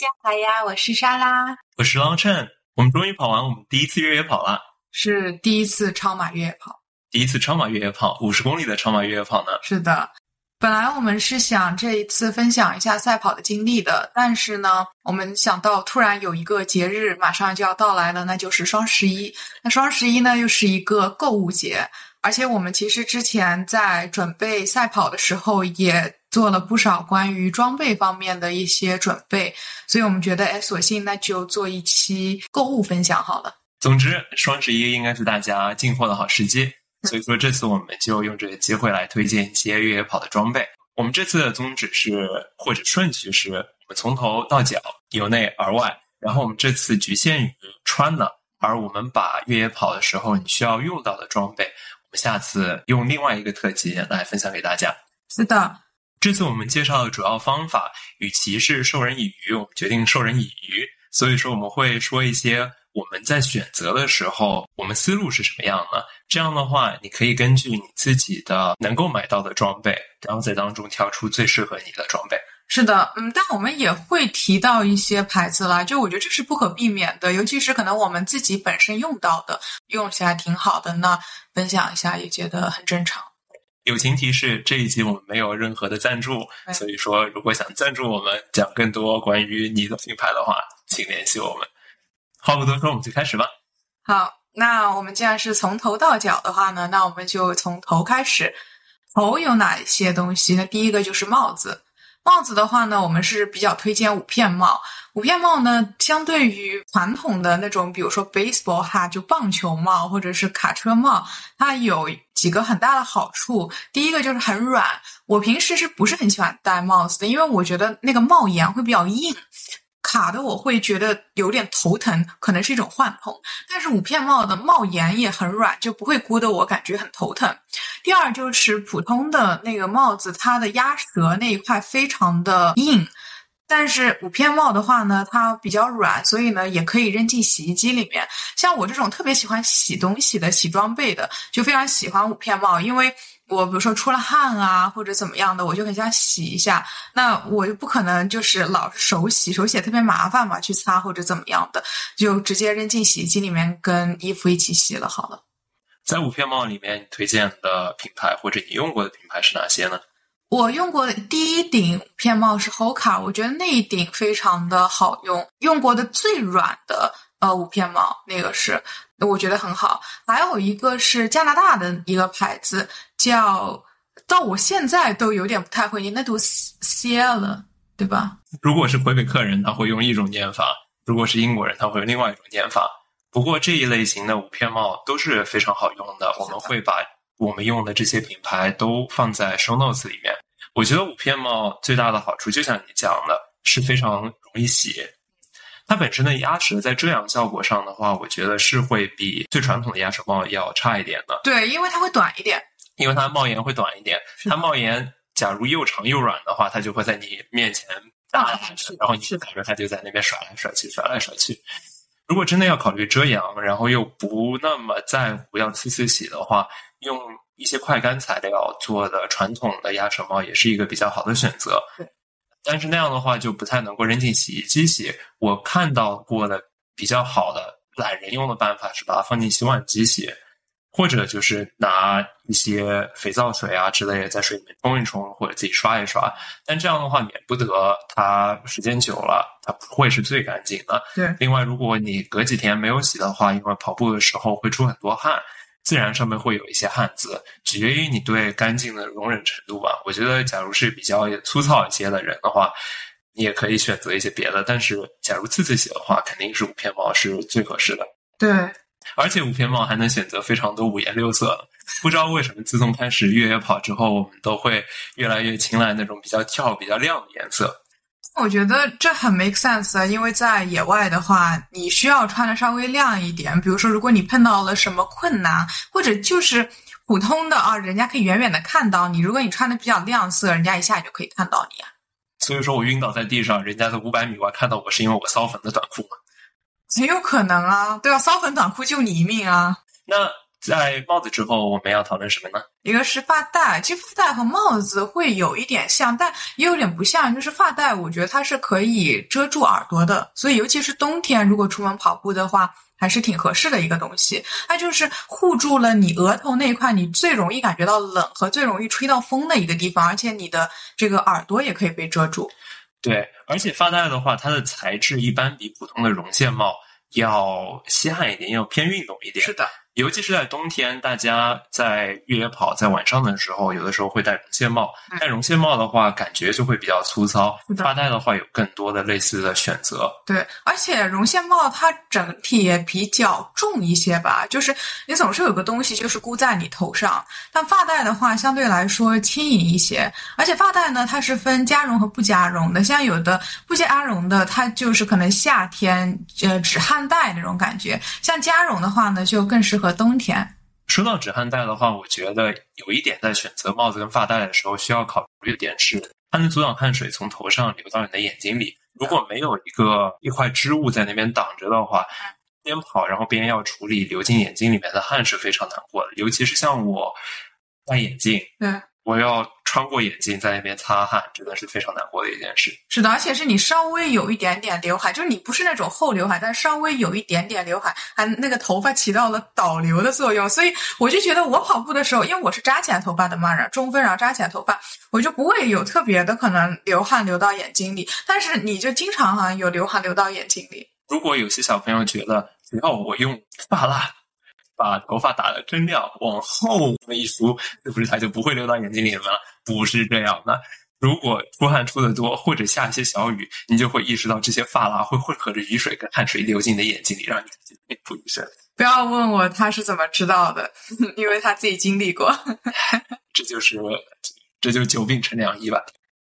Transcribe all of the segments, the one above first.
家好呀，我是莎拉，我是 Long Chen。我们终于跑完我们第一次越野跑了，是第一次超马越野跑，第一次超马越野跑，五十公里的超马越野跑呢？是的。本来我们是想这一次分享一下赛跑的经历的，但是呢，我们想到突然有一个节日马上就要到来了，那就是双十一。那双十一呢，又是一个购物节，而且我们其实之前在准备赛跑的时候也做了不少关于装备方面的一些准备，所以我们觉得，哎，索性那就做一期购物分享好了。总之，双十一应该是大家进货的好时机。所以说，这次我们就用这个机会来推荐一些越野跑的装备。我们这次的宗旨是，或者顺序是，我们从头到脚，由内而外。然后我们这次局限于穿的，而我们把越野跑的时候你需要用到的装备，下次用另外一个特辑来分享给大家。是的，这次我们介绍的主要方法，与其是授人以鱼，我们决定授人以渔。所以说，我们会说一些。我们在选择的时候，我们思路是什么样的？这样的话，你可以根据你自己的能够买到的装备，然后在当中挑出最适合你的装备。是的，嗯，但我们也会提到一些牌子啦，就我觉得这是不可避免的，尤其是可能我们自己本身用到的，用起来挺好的，那分享一下也觉得很正常。友情提示：这一集我们没有任何的赞助，所以说如果想赞助我们讲更多关于你的品牌的话，请联系我们。话不多说，我们就开始吧。好，那我们既然是从头到脚的话呢，那我们就从头开始。头有哪些东西？那第一个就是帽子。帽子的话呢，我们是比较推荐五片帽。五片帽呢，相对于传统的那种，比如说 baseball 哈就棒球帽或者是卡车帽，它有几个很大的好处。第一个就是很软。我平时是不是很喜欢戴帽子的？因为我觉得那个帽檐会比较硬。卡的我会觉得有点头疼，可能是一种幻痛。但是五片帽的帽檐也很软，就不会箍得我感觉很头疼。第二就是普通的那个帽子，它的鸭舌那一块非常的硬，但是五片帽的话呢，它比较软，所以呢也可以扔进洗衣机里面。像我这种特别喜欢洗东西的、洗装备的，就非常喜欢五片帽，因为。我比如说出了汗啊，或者怎么样的，我就很想洗一下。那我又不可能就是老是手洗，手洗特别麻烦嘛，去擦或者怎么样的，就直接扔进洗衣机里面跟衣服一起洗了好了。在五片帽里面，你推荐的品牌或者你用过的品牌是哪些呢？我用过的第一顶五片帽是 Hoka，我觉得那一顶非常的好用，用过的最软的呃五片帽那个是。我觉得很好，还有一个是加拿大的一个牌子，叫到我现在都有点不太会念，那读 Ciel，对吧？如果是魁北克人，他会用一种念法；如果是英国人，他会用另外一种念法。不过这一类型的五片帽都是非常好用的，我们会把我们用的这些品牌都放在 show notes 里面。我觉得五片帽最大的好处，就像你讲的，是非常容易洗。它本身的鸭舌在遮阳效果上的话，我觉得是会比最传统的鸭舌帽要差一点的。对，因为它会短一点，因为它帽檐会短一点。它帽檐假如又长又软的话，它就会在你面前大，然后你感觉它就在那边甩来甩去，甩来甩去。如果真的要考虑遮阳，然后又不那么在乎要次次洗的话，用一些快干材料做的传统的鸭舌帽也是一个比较好的选择。对。但是那样的话就不太能够扔进洗衣机洗。我看到过的比较好的懒人用的办法是把它放进洗碗机洗，或者就是拿一些肥皂水啊之类的在水里面冲一冲，或者自己刷一刷。但这样的话免不得它时间久了它不会是最干净的。对。另外，如果你隔几天没有洗的话，因为跑步的时候会出很多汗。自然上面会有一些汗渍，取决于你对干净的容忍程度吧。我觉得，假如是比较粗糙一些的人的话，你也可以选择一些别的。但是，假如次次洗的话，肯定是五片帽是最合适的。对，而且五片帽还能选择非常多五颜六色。不知道为什么，自从开始越野跑之后，我们都会越来越青睐那种比较跳、比较亮的颜色。我觉得这很 make sense 啊，因为在野外的话，你需要穿的稍微亮一点。比如说，如果你碰到了什么困难，或者就是普通的啊，人家可以远远的看到你。如果你穿的比较亮色，人家一下就可以看到你啊。所以说我晕倒在地上，人家在五百米外看到我是因为我骚粉的短裤吗？很有可能啊，对啊，骚粉短裤救你一命啊。那在帽子之后，我们要讨论什么呢？一个是发带，其实发带和帽子会有一点像，但也有点不像。就是发带，我觉得它是可以遮住耳朵的，所以尤其是冬天，如果出门跑步的话，还是挺合适的一个东西。它就是护住了你额头那一块，你最容易感觉到冷和最容易吹到风的一个地方，而且你的这个耳朵也可以被遮住。对，而且发带的话，它的材质一般比普通的绒线帽要稀罕一点，要偏运动一点。是的。尤其是在冬天，大家在越野跑在晚上的时候，有的时候会戴绒线帽。戴绒线帽的话，感觉就会比较粗糙。发带的话，有更多的类似的选择。对，而且绒线帽它整体也比较重一些吧，就是你总是有个东西就是箍在你头上。但发带的话，相对来说轻盈一些。而且发带呢，它是分加绒和不加绒的。像有的不加绒的，它就是可能夏天呃止汗带那种感觉。像加绒的话呢，就更适合。冬天，说到止汗带的话，我觉得有一点在选择帽子跟发带的时候需要考虑的点是，它能阻挡汗水从头上流到你的眼睛里。如果没有一个一块织物在那边挡着的话，边跑然后边要处理流进眼睛里面的汗是非常难过的。尤其是像我戴眼镜，对，我要。穿过眼镜在那边擦汗，真的是非常难过的一件事。是的，而且是你稍微有一点点刘海，就是你不是那种厚刘海，但稍微有一点点刘海，还那个头发起到了导流的作用。所以我就觉得我跑步的时候，因为我是扎起来头发的嘛，然后中分，然后扎起来头发，我就不会有特别的可能流汗流到眼睛里。但是你就经常好像有流汗流到眼睛里。如果有些小朋友觉得只要我用发蜡。把头发打得真亮，往后那么一梳，是不是它就不会流到眼睛里面了？不是这样的。如果出汗出的多，或者下一些小雨，你就会意识到这些发蜡会混合着雨水跟汗水流进你的眼睛里，让你内噗一身。不要问我他是怎么知道的，因为他自己经历过。这就是，这就久病成良医吧。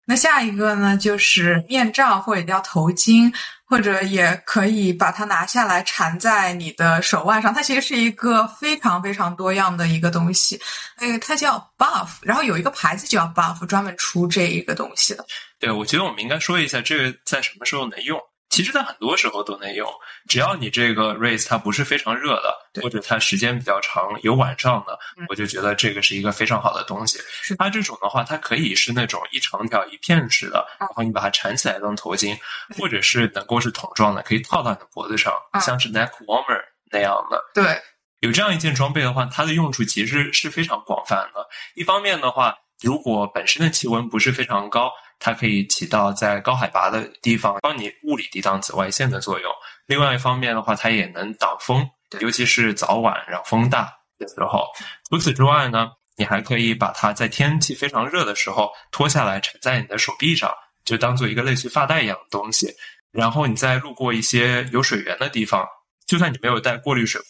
那下一个呢，就是面罩或者叫头巾。或者也可以把它拿下来缠在你的手腕上，它其实是一个非常非常多样的一个东西。哎，它叫 Buff，然后有一个牌子叫 Buff，专门出这一个东西的。对，我觉得我们应该说一下这个在什么时候能用。其实，在很多时候都能用，只要你这个 race 它不是非常热的，或者它时间比较长，有晚上的，我就觉得这个是一个非常好的东西。它这种的话，它可以是那种一长条一片式的，然后你把它缠起来当头巾，或者是能够是桶状的，可以套到你的脖子上，像是 neck warmer 那样的。对，有这样一件装备的话，它的用处其实是非常广泛的。一方面的话，如果本身的气温不是非常高。它可以起到在高海拔的地方帮你物理抵挡紫外线的作用。另外一方面的话，它也能挡风，尤其是早晚然后风大的时候。除此之外呢，你还可以把它在天气非常热的时候脱下来缠在你的手臂上，就当做一个类似发带一样的东西。然后你在路过一些有水源的地方。就算你没有带过滤水壶，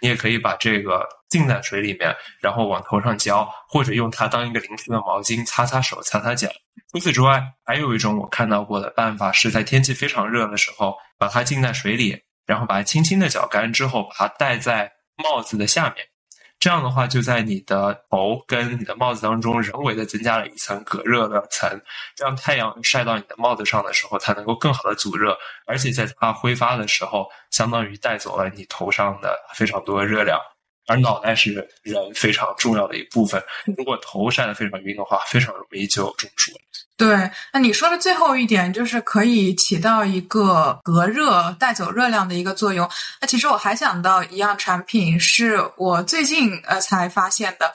你也可以把这个浸在水里面，然后往头上浇，或者用它当一个临时的毛巾擦擦手、擦擦脚。除此之外，还有一种我看到过的办法，是在天气非常热的时候，把它浸在水里，然后把它轻轻的搅干之后，把它戴在帽子的下面。这样的话，就在你的头跟你的帽子当中人为的增加了一层隔热的层，让太阳晒到你的帽子上的时候，它能够更好的阻热，而且在它挥发的时候，相当于带走了你头上的非常多的热量。而脑袋是人非常重要的一部分，如果头晒得非常晕的话，非常容易就中暑。对，那你说的最后一点就是可以起到一个隔热、带走热量的一个作用。那其实我还想到一样产品，是我最近呃才发现的，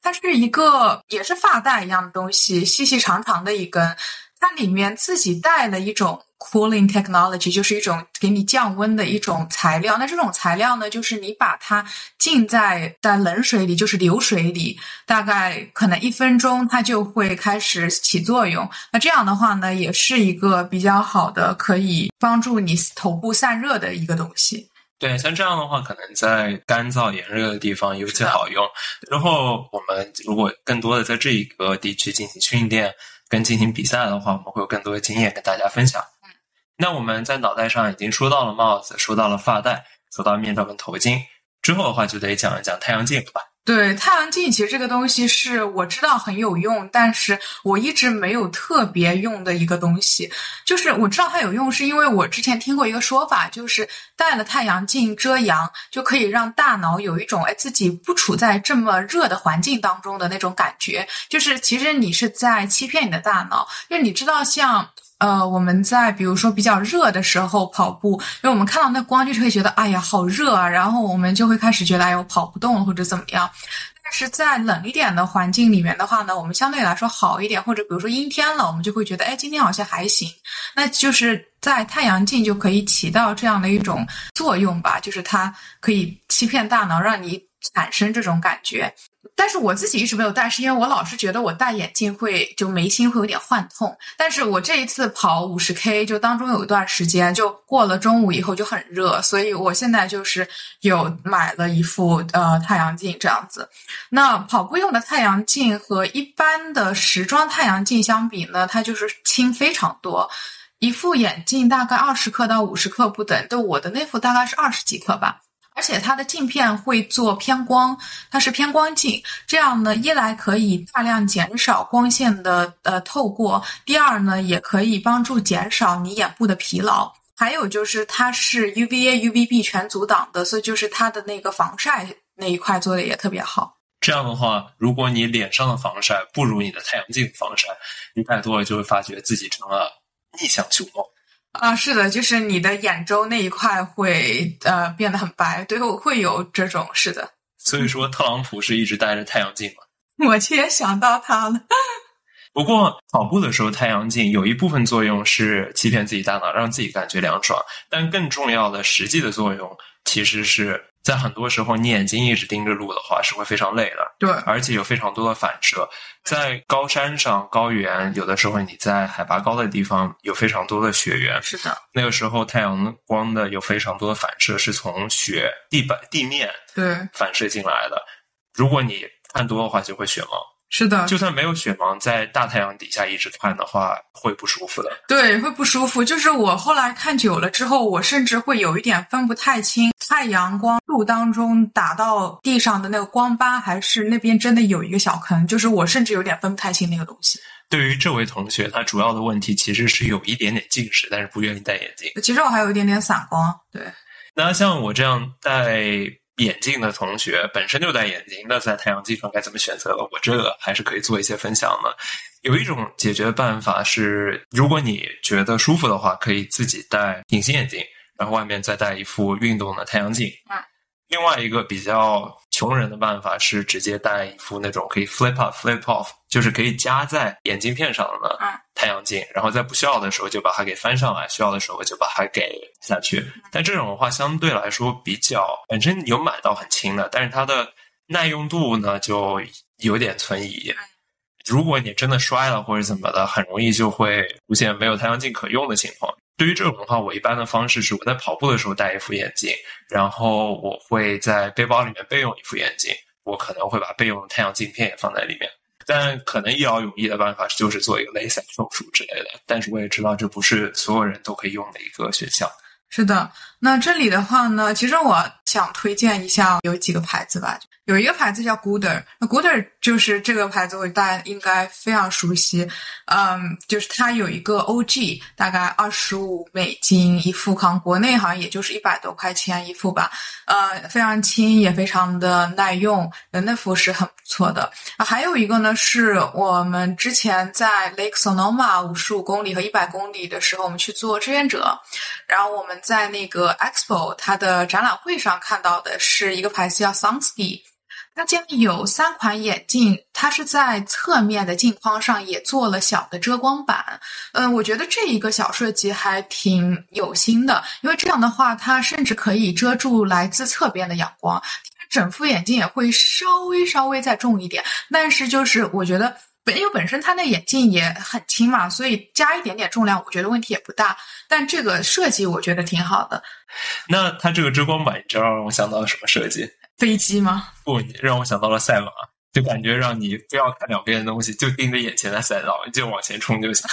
它是一个也是发带一样的东西，细细长长的一根，它里面自己带了一种。Cooling technology 就是一种给你降温的一种材料。那这种材料呢，就是你把它浸在在冷水里，就是流水里，大概可能一分钟，它就会开始起作用。那这样的话呢，也是一个比较好的可以帮助你头部散热的一个东西。对，像这样的话，可能在干燥炎热的地方尤其好用。然后我们如果更多的在这一个地区进行训练跟进行比赛的话，我们会有更多的经验跟大家分享。嗯那我们在脑袋上已经说到了帽子，说到了发带，说到面罩跟头巾，之后的话就得讲一讲太阳镜了吧？对，太阳镜其实这个东西是我知道很有用，但是我一直没有特别用的一个东西。就是我知道它有用，是因为我之前听过一个说法，就是戴了太阳镜遮阳，就可以让大脑有一种哎自己不处在这么热的环境当中的那种感觉。就是其实你是在欺骗你的大脑，因为你知道像。呃，我们在比如说比较热的时候跑步，因为我们看到那光，就是会觉得哎呀好热啊，然后我们就会开始觉得哎我跑不动或者怎么样。但是在冷一点的环境里面的话呢，我们相对来说好一点，或者比如说阴天了，我们就会觉得哎今天好像还行。那就是在太阳镜就可以起到这样的一种作用吧，就是它可以欺骗大脑，让你产生这种感觉。但是我自己一直没有戴，是因为我老是觉得我戴眼镜会就眉心会有点幻痛。但是我这一次跑五十 K，就当中有一段时间，就过了中午以后就很热，所以我现在就是有买了一副呃太阳镜这样子。那跑步用的太阳镜和一般的时装太阳镜相比呢，它就是轻非常多。一副眼镜大概二十克到五十克不等，就我的那副大概是二十几克吧。而且它的镜片会做偏光，它是偏光镜，这样呢，一来可以大量减少光线的呃透过，第二呢，也可以帮助减少你眼部的疲劳。还有就是它是 UVA、UVB 全阻挡的，所以就是它的那个防晒那一块做的也特别好。这样的话，如果你脸上的防晒不如你的太阳镜防晒，你戴多了就会发觉自己成了逆向熊猫。啊，是的，就是你的眼周那一块会呃变得很白，对，会有这种是的。所以说，特朗普是一直戴着太阳镜吗？我也想到他了。不过跑步的时候，太阳镜有一部分作用是欺骗自己大脑，让自己感觉凉爽，但更重要的实际的作用其实是。在很多时候，你眼睛一直盯着路的话，是会非常累的。对，而且有非常多的反射。在高山上、高原，有的时候你在海拔高的地方有非常多的雪原。是的，那个时候太阳光的有非常多的反射，是从雪地板地面对反射进来的。如果你看多的话，就会雪盲。是的，就算没有雪盲，在大太阳底下一直看的话，会不舒服的。对，会不舒服。就是我后来看久了之后，我甚至会有一点分不太清，太阳光路当中打到地上的那个光斑，还是那边真的有一个小坑。就是我甚至有点分不太清那个东西。对于这位同学，他主要的问题其实是有一点点近视，但是不愿意戴眼镜。其实我还有一点点散光。对，那像我这样戴。眼镜的同学本身就戴眼镜，那在太阳镜上该怎么选择？我这个还是可以做一些分享的。有一种解决办法是，如果你觉得舒服的话，可以自己戴隐形眼镜，然后外面再戴一副运动的太阳镜。另外一个比较穷人的办法是直接戴一副那种可以 flip up flip off，就是可以夹在眼镜片上的太阳镜，然后在不需要的时候就把它给翻上来，需要的时候就把它给下去。但这种的话相对来说比较，本身有买到很轻的，但是它的耐用度呢就有点存疑。如果你真的摔了或者怎么的，很容易就会出现没有太阳镜可用的情况。对于这种的话，我一般的方式是我在跑步的时候戴一副眼镜，然后我会在背包里面备用一副眼镜，我可能会把备用的太阳镜片也放在里面。但可能一劳永逸的办法就是做一个雷射手术之类的，但是我也知道这不是所有人都可以用的一个选项。是的，那这里的话呢，其实我想推荐一下有几个牌子吧。有一个牌子叫 Gooder，那 Gooder 就是这个牌子，我大家应该非常熟悉。嗯，就是它有一个 OG，大概二十五美金一副，康，国内好像也就是一百多块钱一副吧。呃，非常轻，也非常的耐用，那副是很不错的。啊，还有一个呢，是我们之前在 Lake Sonoma 五十五公里和一百公里的时候，我们去做志愿者，然后我们在那个 Expo 它的展览会上看到的是一个牌子叫 Sunsky。它家有三款眼镜，它是在侧面的镜框上也做了小的遮光板。嗯，我觉得这一个小设计还挺有心的，因为这样的话，它甚至可以遮住来自侧边的阳光。整副眼镜也会稍微稍微再重一点，但是就是我觉得本因为本身它那眼镜也很轻嘛，所以加一点点重量，我觉得问题也不大。但这个设计我觉得挺好的。那它这个遮光板，你知道让我想到了什么设计？飞机吗？不，让我想到了赛马，就感觉让你不要看两边的东西，就盯着眼前的赛道，就往前冲就行。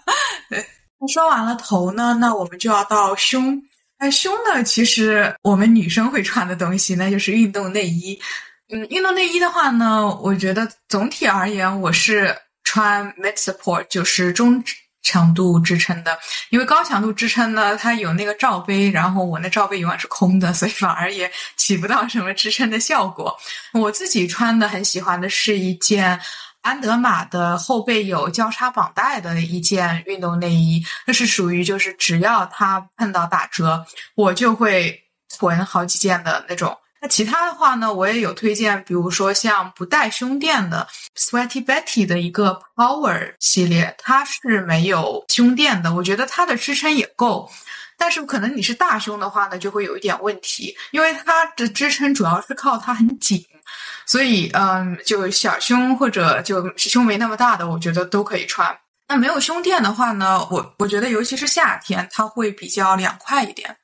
对，那说完了头呢，那我们就要到胸。那胸呢，其实我们女生会穿的东西，那就是运动内衣。嗯，运动内衣的话呢，我觉得总体而言，我是穿 mid support，就是中强度支撑的。因为高强度支撑呢，它有那个罩杯，然后我那罩杯永远是空的，所以反而也起不到什么支撑的效果。我自己穿的很喜欢的是一件安德玛的后背有交叉绑带的一件运动内衣，那是属于就是只要它碰到打折，我就会囤好几件的那种。那其他的话呢，我也有推荐，比如说像不带胸垫的 Sweaty Betty 的一个 Power 系列，它是没有胸垫的，我觉得它的支撑也够。但是可能你是大胸的话呢，就会有一点问题，因为它的支撑主要是靠它很紧，所以嗯，就小胸或者就胸没那么大的，我觉得都可以穿。那没有胸垫的话呢，我我觉得尤其是夏天，它会比较凉快一点，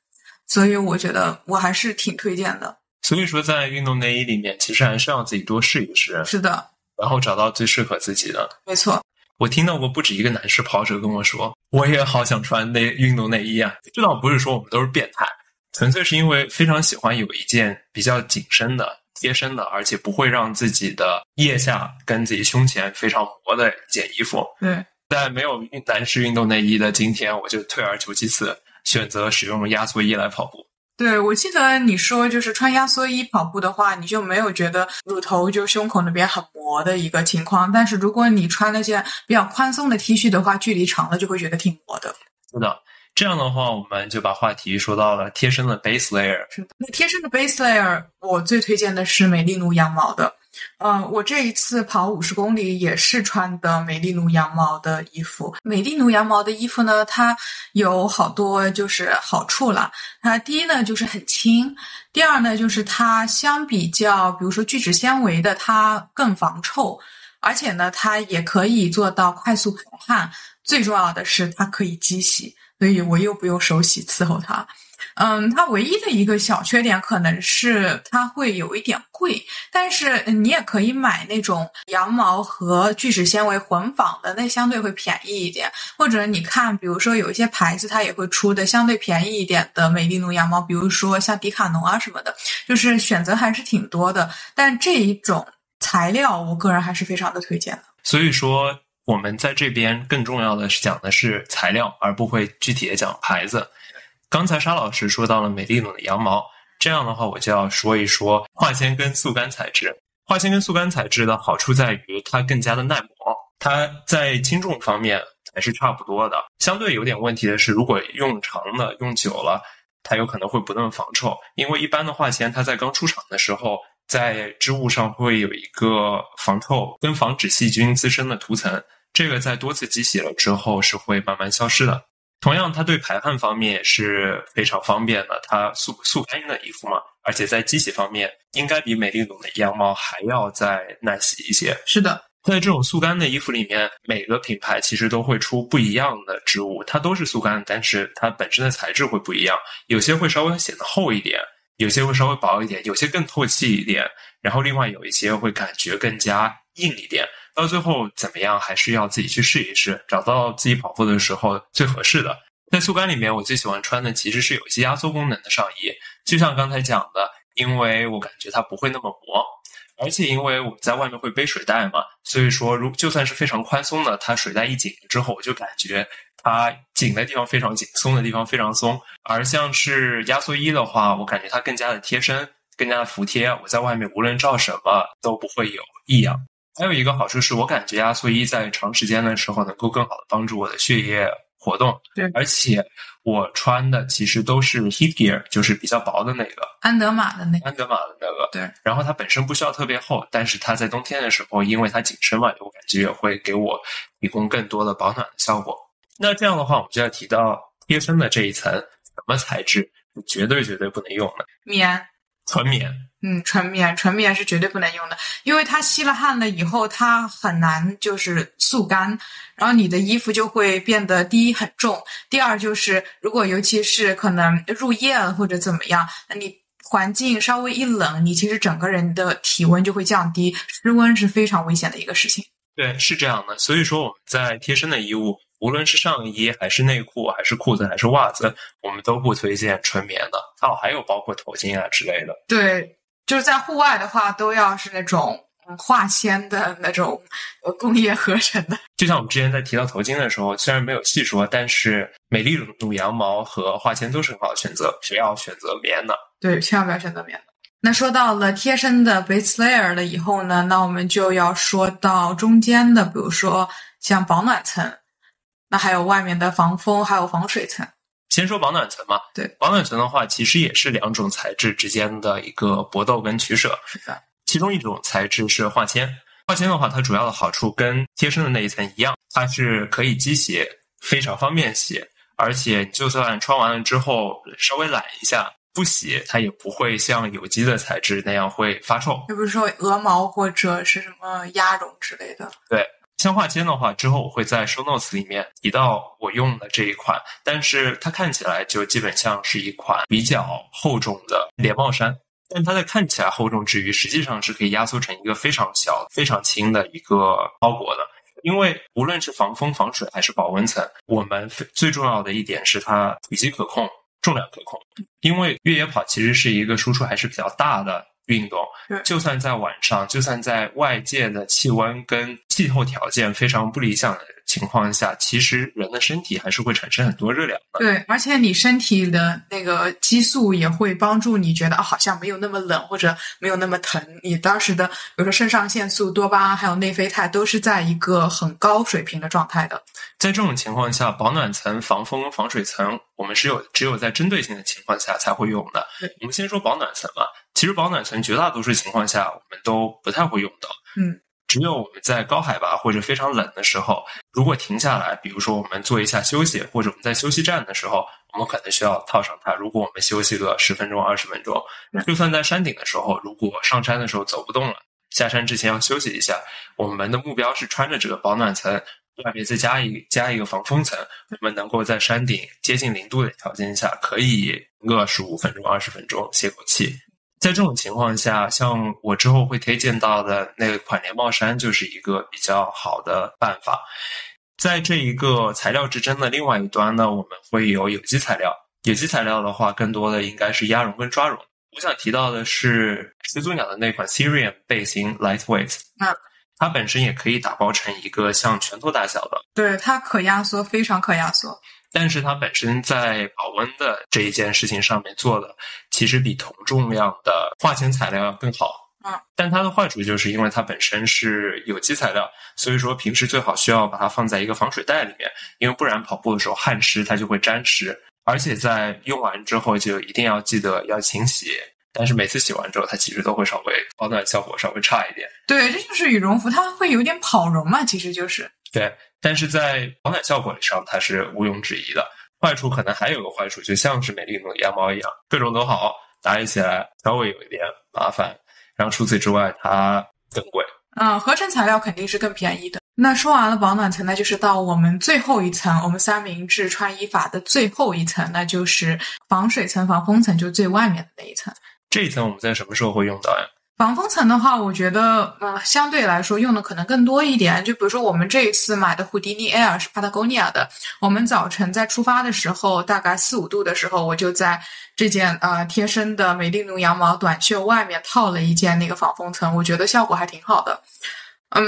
所以我觉得我还是挺推荐的。所以说，在运动内衣里面，其实还是要自己多试一试，是的，然后找到最适合自己的。没错，我听到过不止一个男士跑者跟我说，我也好想穿内运动内衣啊。这倒不是说我们都是变态，纯粹是因为非常喜欢有一件比较紧身的、贴身的，而且不会让自己的腋下跟自己胸前非常磨的一件衣服。对，在没有男士运动内衣的今天，我就退而求其次，选择使用压缩衣来跑步。对，我记得你说就是穿压缩衣跑步的话，你就没有觉得乳头就胸口那边很磨的一个情况。但是如果你穿那件比较宽松的 T 恤的话，距离长了就会觉得挺磨的。是的，这样的话我们就把话题说到了贴身的 base layer。是的，那贴身的 base layer，我最推荐的是美丽奴羊毛的。嗯，我这一次跑五十公里也是穿的美丽奴羊毛的衣服。美丽奴羊毛的衣服呢，它有好多就是好处了。它第一呢就是很轻，第二呢就是它相比较，比如说聚酯纤维的，它更防臭，而且呢它也可以做到快速排汗。最重要的是它可以机洗，所以我又不用手洗伺候它。嗯，它唯一的一个小缺点可能是它会有一点贵，但是你也可以买那种羊毛和聚酯纤维混纺的，那相对会便宜一点。或者你看，比如说有一些牌子它也会出的相对便宜一点的美丽奴羊毛，比如说像迪卡侬啊什么的，就是选择还是挺多的。但这一种材料，我个人还是非常的推荐的。所以说，我们在这边更重要的是讲的是材料，而不会具体的讲牌子。刚才沙老师说到了美丽奴的羊毛，这样的话我就要说一说化纤跟速干材质。化纤跟速干材质的好处在于它更加的耐磨，它在轻重方面还是差不多的。相对有点问题的是，如果用长了、用久了，它有可能会不那么防臭。因为一般的化纤，它在刚出厂的时候，在织物上会有一个防臭跟防止细菌滋生的涂层，这个在多次机洗了之后是会慢慢消失的。同样，它对排汗方面也是非常方便的。它速速干的衣服嘛，而且在机洗方面，应该比美丽奴的羊毛还要再耐洗一些。是的，在这种速干的衣服里面，每个品牌其实都会出不一样的织物，它都是速干，但是它本身的材质会不一样，有些会稍微显得厚一点，有些会稍微薄一点，有些更透气一点，然后另外有一些会感觉更加硬一点。到最后怎么样，还是要自己去试一试，找到自己跑步的时候最合适的。在速干里面，我最喜欢穿的其实是有一些压缩功能的上衣，就像刚才讲的，因为我感觉它不会那么磨，而且因为我在外面会背水袋嘛，所以说如就算是非常宽松的，它水袋一紧之后，我就感觉它紧的地方非常紧，松的地方非常松。而像是压缩衣的话，我感觉它更加的贴身，更加的服帖，我在外面无论照什么都不会有异样。还有一个好处是我感觉压缩衣在长时间的时候能够更好的帮助我的血液活动。对，而且我穿的其实都是 heat gear，就是比较薄的那个安德玛的那个。安德玛的那个。对。然后它本身不需要特别厚，但是它在冬天的时候，因为它紧身嘛，我感觉也会给我提供更多的保暖的效果。那这样的话，我们就要提到贴身的这一层，什么材质绝对绝对不能用的？棉。纯棉，嗯，纯棉，纯棉是绝对不能用的，因为它吸了汗了以后，它很难就是速干，然后你的衣服就会变得第一很重，第二就是如果尤其是可能入夜了或者怎么样，你环境稍微一冷，你其实整个人的体温就会降低，失温是非常危险的一个事情。对，是这样的，所以说我们在贴身的衣物。无论是上衣还是内裤，还是裤子，还是袜子，我们都不推荐纯棉的。哦，还有包括头巾啊之类的。对，就是在户外的话，都要是那种化纤的那种工业合成的。就像我们之前在提到头巾的时候，虽然没有细说，但是美丽乳羊毛和化纤都是很好的选择，谁要选择棉的。对，千万不要选择棉的。那说到了贴身的 base layer 了以后呢，那我们就要说到中间的，比如说像保暖层，那还有外面的防风，还有防水层。先说保暖层嘛，对，保暖层的话，其实也是两种材质之间的一个搏斗跟取舍。是的，其中一种材质是化纤，化纤的话，它主要的好处跟贴身的那一层一样，它是可以机洗，非常方便洗，而且就算穿完了之后稍微懒一下不洗，它也不会像有机的材质那样会发臭。就比如说鹅毛或者是什么鸭绒之类的。对。像化纤的话，之后我会在 show notes 里面提到我用的这一款，但是它看起来就基本像是一款比较厚重的连帽衫，但它在看起来厚重之余，实际上是可以压缩成一个非常小、非常轻的一个包裹的。因为无论是防风、防水还是保温层，我们最重要的一点是它体积可控、重量可控。因为越野跑其实是一个输出还是比较大的。运动，就算在晚上，就算在外界的气温跟气候条件非常不理想的情况下，其实人的身体还是会产生很多热量的。对，而且你身体的那个激素也会帮助你觉得啊，好像没有那么冷或者没有那么疼。你当时的，比如说肾上腺素、多巴胺还有内啡肽都是在一个很高水平的状态的。在这种情况下，保暖层、防风、防水层，我们是有只有在针对性的情况下才会用的。我们先说保暖层吧。其实保暖层绝大多数情况下我们都不太会用到，嗯，只有我们在高海拔或者非常冷的时候，如果停下来，比如说我们做一下休息，或者我们在休息站的时候，我们可能需要套上它。如果我们休息个十分钟、二十分钟，就算在山顶的时候，如果上山的时候走不动了，下山之前要休息一下，我们的目标是穿着这个保暖层，外面再加一加一个防风层，我们能够在山顶接近零度的条件下，可以个十五分钟、二十分钟歇口气。在这种情况下，像我之后会推荐到的那款连帽衫，就是一个比较好的办法。在这一个材料之争的另外一端呢，我们会有有机材料。有机材料的话，更多的应该是鸭绒跟抓绒。我想提到的是始祖鸟的那款 Sirian 背心 Lightweight，那，它本身也可以打包成一个像拳头大小的，对，它可压缩，非常可压缩。但是它本身在保温的这一件事情上面做的，其实比同重量的化纤材料要更好。嗯，但它的坏处就是因为它本身是有机材料，所以说平时最好需要把它放在一个防水袋里面，因为不然跑步的时候汗湿它就会沾湿，而且在用完之后就一定要记得要清洗。但是每次洗完之后，它其实都会稍微保暖效果稍微差一点。对，这就是羽绒服，它会有点跑绒嘛，其实就是。对。但是在保暖效果上，它是毋庸置疑的。坏处可能还有个坏处，就像是美丽的羊毛一样，各种都好，打理起来稍微有一点麻烦。然后除此之外，它更贵。嗯，合成材料肯定是更便宜的。那说完了保暖层，那就是到我们最后一层，我们三明治穿衣法的最后一层，那就是防水层、防风层，就最外面的那一层。这一层我们在什么时候会用到呀？防风层的话，我觉得，嗯，相对来说用的可能更多一点。就比如说，我们这一次买的胡迪尼 Air 是 Patagonia 的。我们早晨在出发的时候，大概四五度的时候，我就在这件呃贴身的美丽奴羊毛短袖外面套了一件那个防风层，我觉得效果还挺好的。嗯，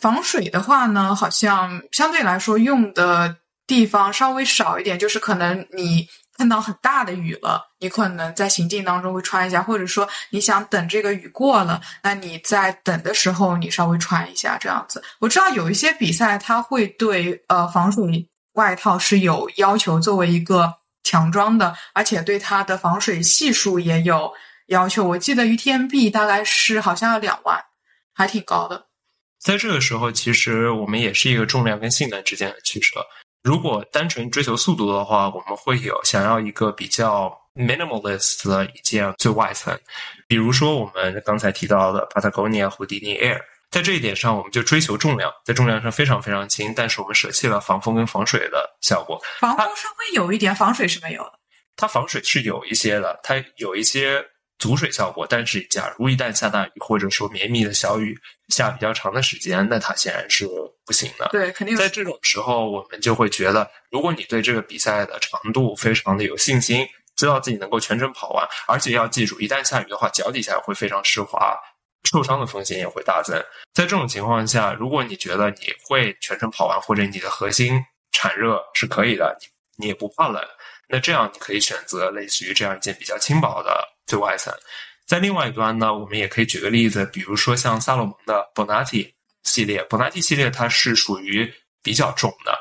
防水的话呢，好像相对来说用的地方稍微少一点，就是可能你。碰到很大的雨了，你可能在行进当中会穿一下，或者说你想等这个雨过了，那你在等的时候你稍微穿一下这样子。我知道有一些比赛它会对呃防水外套是有要求，作为一个强装的，而且对它的防水系数也有要求。我记得 UTMB 大概是好像要两万，还挺高的。在这个时候，其实我们也是一个重量跟性能之间的取舍。如果单纯追求速度的话，我们会有想要一个比较 minimalist 的一件最外层，比如说我们刚才提到的 Patagonia 胡迪尼 Air，在这一点上，我们就追求重量，在重量上非常非常轻，但是我们舍弃了防风跟防水的效果。防风稍微有一点，防水是没有的。它防水是有一些的，它有一些。阻水效果，但是假如一旦下大雨，或者说绵密的小雨下比较长的时间，那它显然是不行的。对，肯定在这种时候，我们就会觉得，如果你对这个比赛的长度非常的有信心，知道自己能够全程跑完，而且要记住，一旦下雨的话，脚底下会非常湿滑，受伤的风险也会大增。在这种情况下，如果你觉得你会全程跑完，或者你的核心产热是可以的，你你也不怕冷，那这样你可以选择类似于这样一件比较轻薄的最外层。在另外一端呢，我们也可以举个例子，比如说像萨洛蒙的 Bonatti 系列，Bonatti 系列它是属于比较重的。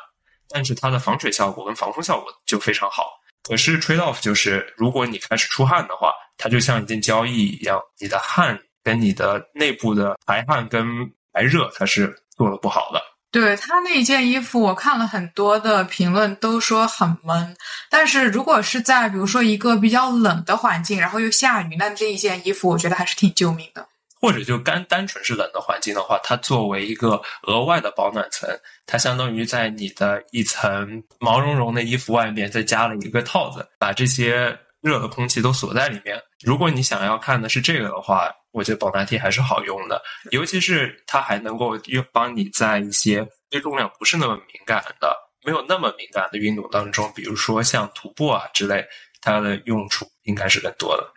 但是它的防水效果跟防风效果就非常好。可是 trade off 就是，如果你开始出汗的话，它就像一件交易一样，你的汗跟你的内部的排汗跟排热，它是做的不好的。对他那一件衣服，我看了很多的评论，都说很闷。但是如果是在比如说一个比较冷的环境，然后又下雨，那这一件衣服我觉得还是挺救命的。或者就干单纯是冷的环境的话，它作为一个额外的保暖层，它相当于在你的一层毛茸茸的衣服外面再加了一个套子，把这些热的空气都锁在里面。如果你想要看的是这个的话，我觉得保暖贴还是好用的，尤其是它还能够又帮你在一些对重量不是那么敏感的、没有那么敏感的运动当中，比如说像徒步啊之类，它的用处应该是更多的。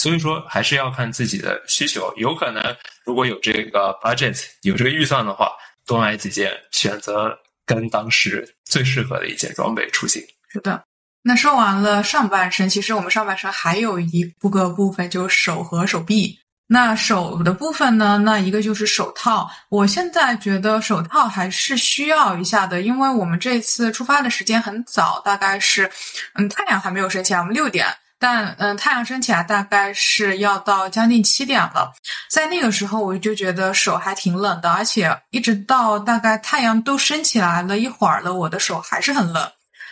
所以说，还是要看自己的需求。有可能，如果有这个 budget，有这个预算的话，多买几件，选择跟当时最适合的一件装备出行。是的。那说完了上半身，其实我们上半身还有一部个部分，就是手和手臂。那手的部分呢？那一个就是手套。我现在觉得手套还是需要一下的，因为我们这次出发的时间很早，大概是，嗯，太阳还没有升起来，我们六点。但嗯，太阳升起来大概是要到将近七点了，在那个时候我就觉得手还挺冷的，而且一直到大概太阳都升起来了一会儿了，我的手还是很冷。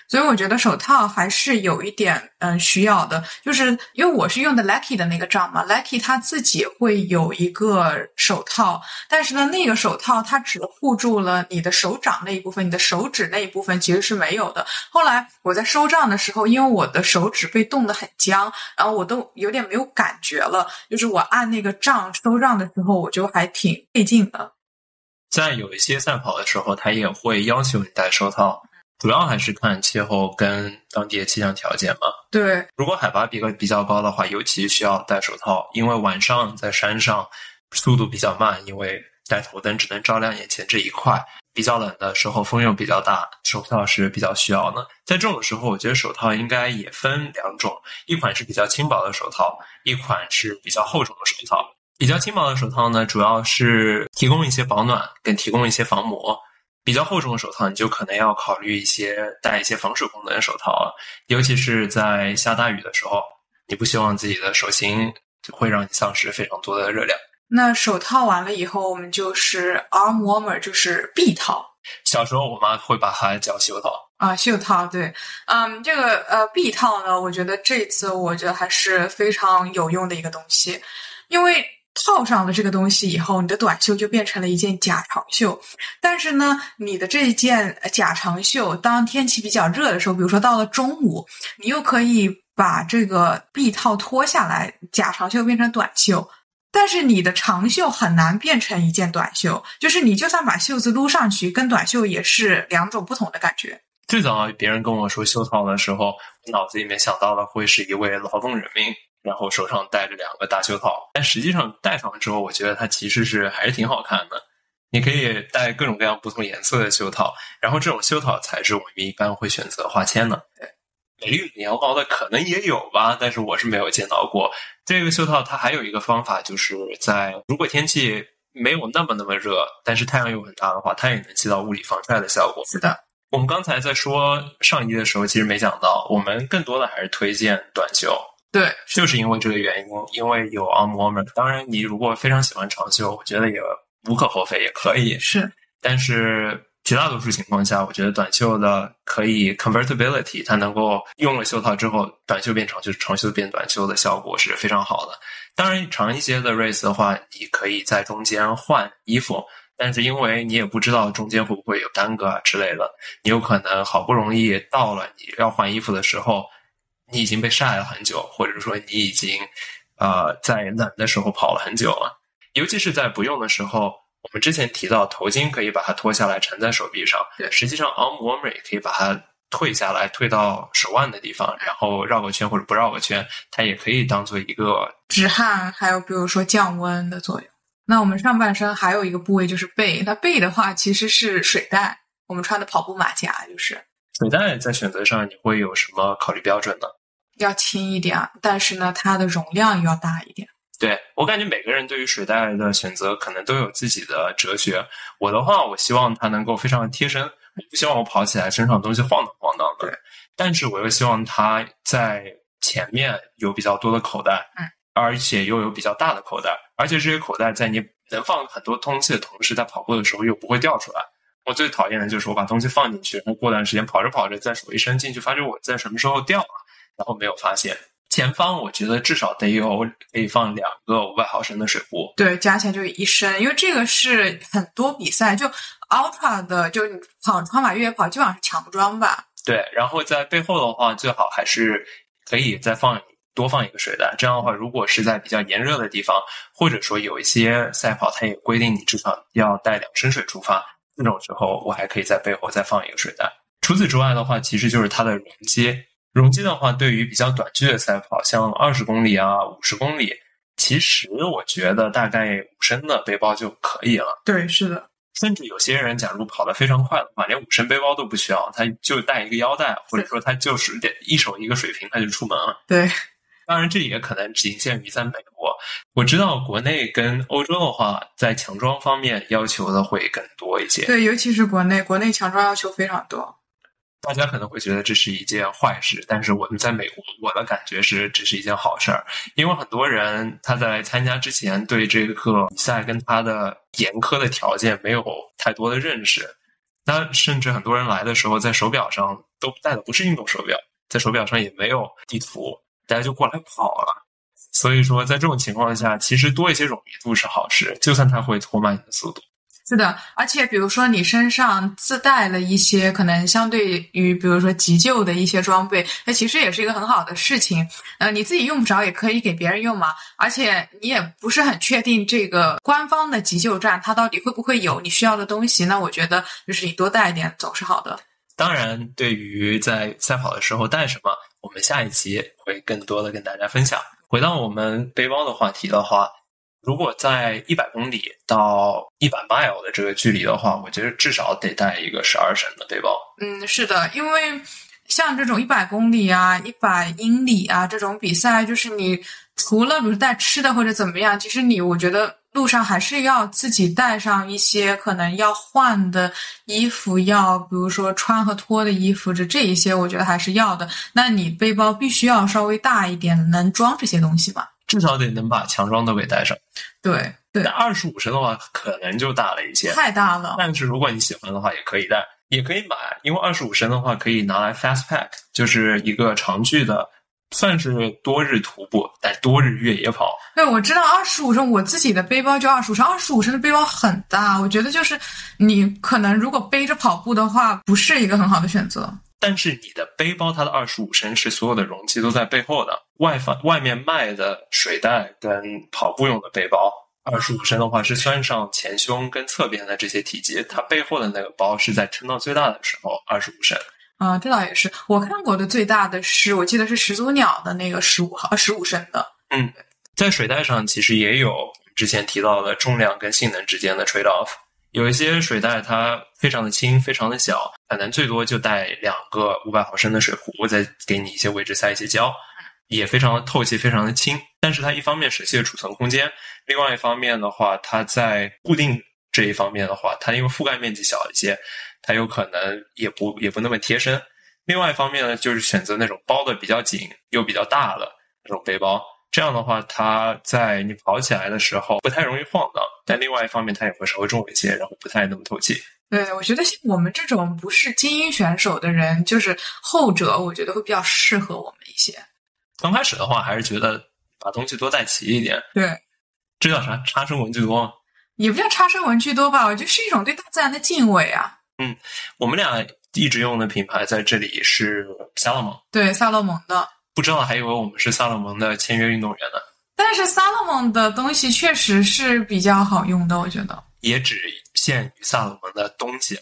所以我觉得手套还是有一点嗯需要的，就是因为我是用的 Lucky 的那个杖嘛，Lucky 它自己会有一个手套，但是呢，那个手套它只护住了你的手掌那一部分，你的手指那一部分其实是没有的。后来我在收账的时候，因为我的手指被冻得很僵，然后我都有点没有感觉了，就是我按那个账收账的时候，我就还挺费劲的。在有一些赛跑的时候，他也会要求你戴手套。主要还是看气候跟当地的气象条件嘛。对，如果海拔比较比较高的话，尤其需要戴手套，因为晚上在山上速度比较慢，因为带头灯只能照亮眼前这一块。比较冷的时候，风又比较大，手套是比较需要的。在这种时候，我觉得手套应该也分两种，一款是比较轻薄的手套，一款是比较厚重的手套。比较轻薄的手套呢，主要是提供一些保暖，跟提供一些防磨。比较厚重的手套，你就可能要考虑一些带一些防水功能的手套了，尤其是在下大雨的时候，你不希望自己的手心会让你丧失非常多的热量。那手套完了以后，我们就是 arm warmer，就是臂套。小时候我妈会把它叫袖套啊，袖套对，嗯，这个呃臂套呢，我觉得这次我觉得还是非常有用的一个东西，因为。套上了这个东西以后，你的短袖就变成了一件假长袖。但是呢，你的这一件假长袖，当天气比较热的时候，比如说到了中午，你又可以把这个臂套脱下来，假长袖变成短袖。但是你的长袖很难变成一件短袖，就是你就算把袖子撸上去，跟短袖也是两种不同的感觉。最早别人跟我说袖套的时候，脑子里面想到的会是一位劳动人民。然后手上戴着两个大袖套，但实际上戴上了之后，我觉得它其实是还是挺好看的。你可以戴各种各样不同颜色的袖套，然后这种袖套材质我们一般会选择化纤的。对，美丽羊毛的可能也有吧，但是我是没有见到过。这个袖套它还有一个方法，就是在如果天气没有那么那么热，但是太阳又很大的话，它也能起到物理防晒的效果。是的，我们刚才在说上衣的时候，其实没讲到，我们更多的还是推荐短袖。对，就是因为这个原因，因为有 arm warmer。当然，你如果非常喜欢长袖，我觉得也无可厚非，也可以。是，但是绝大多数情况下，我觉得短袖的可以 convertibility，它能够用了袖套之后，短袖变长袖，长袖变短袖的效果是非常好的。当然，长一些的 race 的话，你可以在中间换衣服，但是因为你也不知道中间会不会有耽搁啊之类的，你有可能好不容易到了你要换衣服的时候。你已经被晒了很久，或者说你已经，呃，在冷的时候跑了很久了。尤其是在不用的时候，我们之前提到头巾可以把它脱下来缠在手臂上，对，实际上 arm warmer 也可以把它退下来，退到手腕的地方，然后绕个圈或者不绕个圈，它也可以当做一个止汗，还有比如说降温的作用。那我们上半身还有一个部位就是背，那背的话其实是水袋，我们穿的跑步马甲就是水袋。在选择上，你会有什么考虑标准呢？要轻一点，但是呢，它的容量要大一点。对我感觉每个人对于水袋的选择可能都有自己的哲学。我的话，我希望它能够非常的贴身，我不希望我跑起来身上东西晃荡晃荡的。对，但是我又希望它在前面有比较多的口袋。嗯。而且又有比较大的口袋，而且这些口袋在你能放很多东西的同时，在跑步的时候又不会掉出来。我最讨厌的就是我把东西放进去，然后过段时间跑着跑着，再手一伸进去，发觉我在什么时候掉了，然后没有发现。前方我觉得至少得有可以放两个五百毫升的水壶，对，加起来就一升，因为这个是很多比赛就 ultra 的，就跑超马越野跑基本上是强装吧。对，然后在背后的话，最好还是可以再放。多放一个水袋，这样的话，如果是在比较炎热的地方，或者说有一些赛跑，它也规定你至少要带两升水出发，这种时候我还可以在背后再放一个水袋。除此之外的话，其实就是它的容积。容积的话，对于比较短距的赛跑，像二十公里啊、五十公里，其实我觉得大概五升的背包就可以了。对，是的。甚至有些人，假如跑得非常快的话，连五升背包都不需要，他就带一个腰带，或者说他就是一手一个水瓶，他就出门了。对。当然，这也可能仅限于在美国。我知道国内跟欧洲的话，在强装方面要求的会更多一些。对，尤其是国内，国内强装要求非常多。大家可能会觉得这是一件坏事，但是我们在美国，我的感觉是这是一件好事儿，因为很多人他在参加之前对这个比赛跟他的严苛的条件没有太多的认识。那甚至很多人来的时候，在手表上都带的不是运动手表，在手表上也没有地图。大家就过来跑了，所以说在这种情况下，其实多一些容易度是好事，就算它会拖慢你的速度。是的，而且比如说你身上自带了一些可能相对于比如说急救的一些装备，那其实也是一个很好的事情。呃，你自己用不着也可以给别人用嘛。而且你也不是很确定这个官方的急救站它到底会不会有你需要的东西，那我觉得就是你多带一点总是好的。当然，对于在赛跑的时候带什么。我们下一期会更多的跟大家分享。回到我们背包的话题的话，如果在一百公里到一百 mile 的这个距离的话，我觉得至少得带一个十二升的背包。嗯，是的，因为像这种一百公里啊、一百英里啊这种比赛，就是你除了比如带吃的或者怎么样，其实你我觉得。路上还是要自己带上一些可能要换的衣服，要比如说穿和脱的衣服，这这一些我觉得还是要的。那你背包必须要稍微大一点，能装这些东西吗？至少得能把强装都给带上。对对，二十五升的话可能就大了一些，太大了。但是如果你喜欢的话，也可以带，也可以买，因为二十五升的话可以拿来 fast pack，就是一个长距的。算是多日徒步，但多日越野跑。对，我知道二十五升，我自己的背包就二十五升。二十五升的背包很大，我觉得就是你可能如果背着跑步的话，不是一个很好的选择。但是你的背包它的二十五升是所有的容器都在背后的，外放外面卖的水袋跟跑步用的背包，二十五升的话是算上前胸跟侧边的这些体积，它背后的那个包是在撑到最大的时候二十五升。啊，这倒也是。我看过的最大的是，我记得是始祖鸟的那个十五号、十五升的。嗯，在水袋上其实也有之前提到的重量跟性能之间的 trade off。有一些水袋它非常的轻，非常的小，可能最多就带两个五百毫升的水壶，再给你一些位置塞一些胶，也非常的透气，非常的轻。但是它一方面舍弃了储存空间，另外一方面的话，它在固定这一方面的话，它因为覆盖面积小一些。它有可能也不也不那么贴身。另外一方面呢，就是选择那种包的比较紧又比较大的那种背包，这样的话，它在你跑起来的时候不太容易晃荡。但另外一方面，它也会稍微重一些，然后不太那么透气。对，我觉得像我们这种不是精英选手的人，就是后者，我觉得会比较适合我们一些。刚开始的话，还是觉得把东西多带齐一点。对，这叫啥？差生文具多？也不叫差生文具多吧？我觉得是一种对大自然的敬畏啊。嗯，我们俩一直用的品牌在这里是萨洛蒙，对，萨洛蒙的。不知道还以为我们是萨洛蒙的签约运动员呢。但是萨洛蒙的东西确实是比较好用的，我觉得。也只限于萨洛蒙的东西，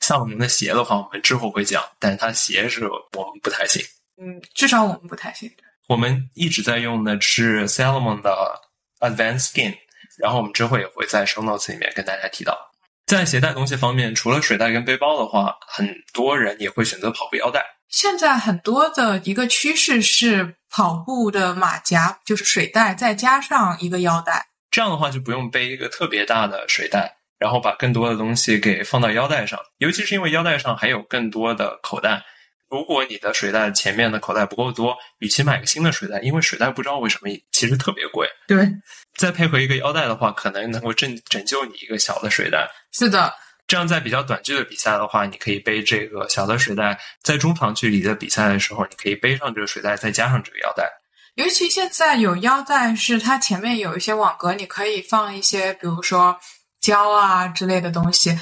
萨洛蒙的鞋的话，我们之后会讲，但是它鞋是我们不太行。嗯，至少我们不太行。我们一直在用的是 Salomon 的 Advanced Skin，然后我们之后也会在 Show Notes 里面跟大家提到。在携带东西方面，除了水袋跟背包的话，很多人也会选择跑步腰带。现在很多的一个趋势是跑步的马甲，就是水袋，再加上一个腰带。这样的话就不用背一个特别大的水袋，然后把更多的东西给放到腰带上。尤其是因为腰带上还有更多的口袋。如果你的水袋前面的口袋不够多，与其买个新的水袋，因为水袋不知道为什么其实特别贵。对，再配合一个腰带的话，可能能够拯拯救你一个小的水袋。是的，这样在比较短距的比赛的话，你可以背这个小的水袋；在中长距离的比赛的时候，你可以背上这个水袋，再加上这个腰带。尤其现在有腰带，是它前面有一些网格，你可以放一些，比如说胶啊之类的东西。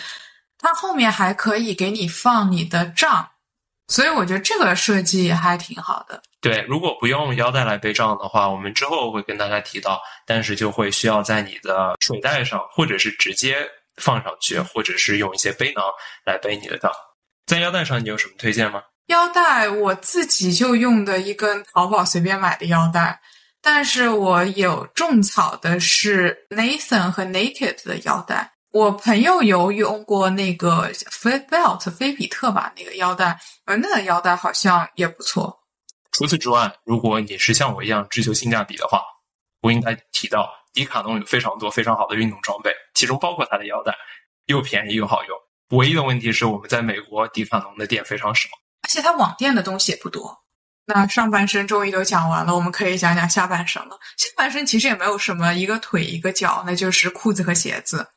它后面还可以给你放你的账。所以我觉得这个设计还挺好的。对，如果不用腰带来背账的话，我们之后会跟大家提到，但是就会需要在你的水袋上，或者是直接放上去，或者是用一些背囊来背你的账。在腰带上，你有什么推荐吗？腰带我自己就用的一根淘宝随便买的腰带，但是我有种草的是 Nathan 和 Naked 的腰带。我朋友有用过那个 Fit Belt 菲比特吧，那个腰带，呃那个腰带好像也不错。除此之外，如果你是像我一样追求性价比的话，我应该提到迪卡侬有非常多非常好的运动装备，其中包括它的腰带，又便宜又好用。唯一的问题是我们在美国迪卡侬的店非常少，而且它网店的东西也不多。那上半身终于都讲完了，我们可以讲讲下半身了。下半身其实也没有什么，一个腿一个脚，那就是裤子和鞋子。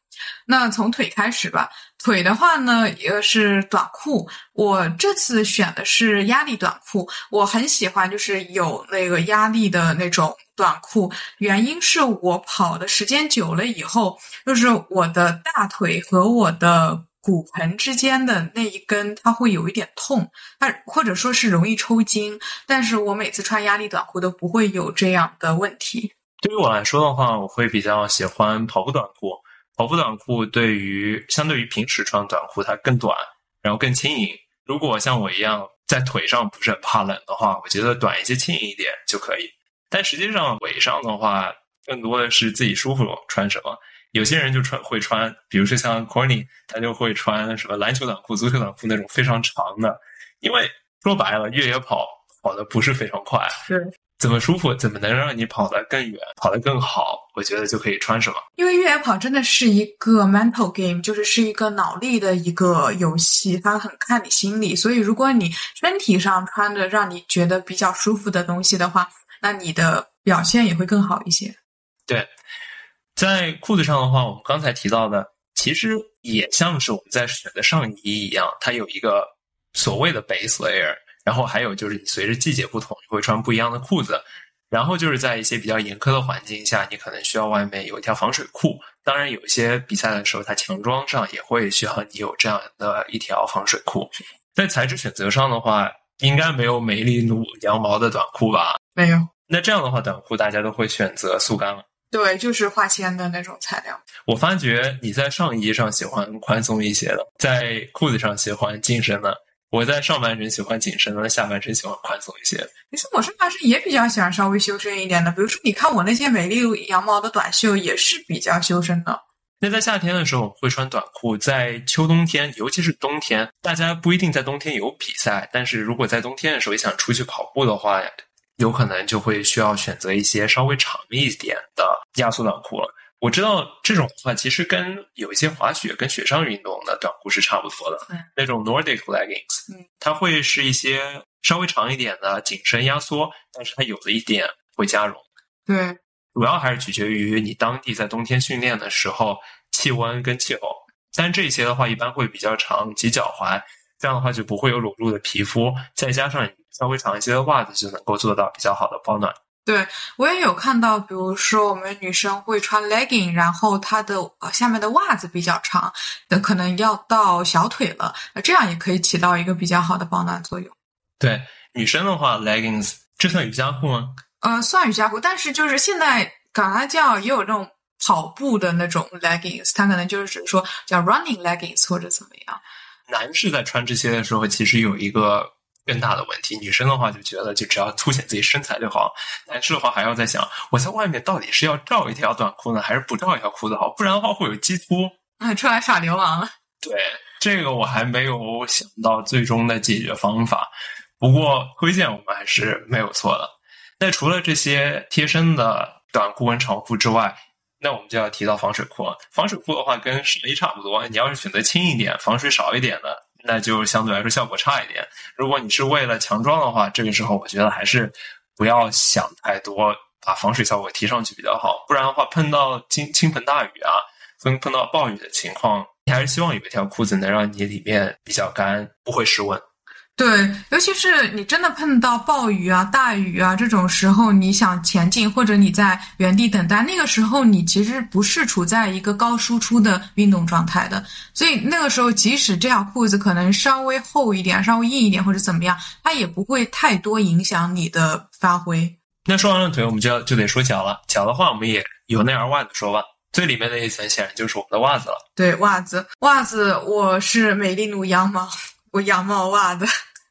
那从腿开始吧，腿的话呢，也是短裤。我这次选的是压力短裤，我很喜欢，就是有那个压力的那种短裤。原因是我跑的时间久了以后，就是我的大腿和我的骨盆之间的那一根，它会有一点痛，它或者说是容易抽筋。但是我每次穿压力短裤都不会有这样的问题。对于我来说的话，我会比较喜欢跑步短裤。跑步短裤对于相对于平时穿短裤，它更短，然后更轻盈。如果像我一样在腿上不是很怕冷的话，我觉得短一些、轻盈一点就可以。但实际上腿上的话，更多的是自己舒服穿什么。有些人就穿会穿，比如说像 Corny，他就会穿什么篮球短裤、足球短裤那种非常长的。因为说白了，越野跑跑的不是非常快。是。怎么舒服，怎么能让你跑得更远、跑得更好？我觉得就可以穿什么。因为越野跑真的是一个 mental game，就是是一个脑力的一个游戏，它很看你心理。所以，如果你身体上穿着让你觉得比较舒服的东西的话，那你的表现也会更好一些。对，在裤子上的话，我们刚才提到的，其实也像是我们在选择上衣一样，它有一个所谓的 base layer。然后还有就是，你随着季节不同，你会穿不一样的裤子。然后就是在一些比较严苛的环境下，你可能需要外面有一条防水裤。当然，有一些比赛的时候，它强装上也会需要你有这样的一条防水裤。在材质选择上的话，应该没有美丽奴羊毛的短裤吧？没有。那这样的话，短裤大家都会选择速干了。对，就是化纤的那种材料。我发觉你在上衣上喜欢宽松一些的，在裤子上喜欢紧身的。我在上半身喜欢紧身的，下半身喜欢宽松一些。其实我上半身也比较喜欢稍微修身一点的，比如说你看我那些美丽羊毛的短袖也是比较修身的。那在夏天的时候会穿短裤，在秋冬天，尤其是冬天，大家不一定在冬天有比赛，但是如果在冬天的时候也想出去跑步的话，有可能就会需要选择一些稍微长一点的压缩短裤了。我知道这种的话，其实跟有一些滑雪跟雪上运动的短裤是差不多的。那种 Nordic leggings，它会是一些稍微长一点的紧身压缩，但是它有的一点会加绒。对，主要还是取决于你当地在冬天训练的时候气温跟气候。但这些的话一般会比较长及脚踝，这样的话就不会有裸露的皮肤，再加上稍微长一些的袜子就能够做到比较好的保暖。对，我也有看到，比如说我们女生会穿 legging，然后她的下面的袜子比较长，那可能要到小腿了，这样也可以起到一个比较好的保暖作用。对，女生的话，leggings 这算瑜伽裤吗？呃，算瑜伽裤，但是就是现在赶它叫也有这种跑步的那种 leggings，它可能就是说叫 running leggings 或者怎么样。男士在穿这些的时候，其实有一个更大的问题。女生的话就觉得，就只要凸显自己身材就好；男士的话还要在想，我在外面到底是要罩一条短裤呢，还是不罩一条裤子好？不然的话会有激突。那出来耍流氓了。对，这个我还没有想到最终的解决方法。不过推荐我们还是没有错的。那除了这些贴身的短裤跟长裤之外，那我们就要提到防水裤了。防水裤的话跟上衣差不多，你要是选择轻一点、防水少一点的，那就相对来说效果差一点。如果你是为了强壮的话，这个时候我觉得还是不要想太多，把防水效果提上去比较好。不然的话，碰到倾倾盆大雨啊，碰碰到暴雨的情况，你还是希望有一条裤子能让你里面比较干，不会失温。对，尤其是你真的碰到暴雨啊、大雨啊这种时候，你想前进或者你在原地等待，那个时候你其实不是处在一个高输出的运动状态的，所以那个时候即使这条裤子可能稍微厚一点、稍微硬一点或者怎么样，它也不会太多影响你的发挥。那说完了腿，我们就要就得说脚了。脚的话，我们也由内而外的说吧。最里面的一层显然就是我们的袜子了。对，袜子，袜子，我是美丽奴羊毛，我羊毛袜的。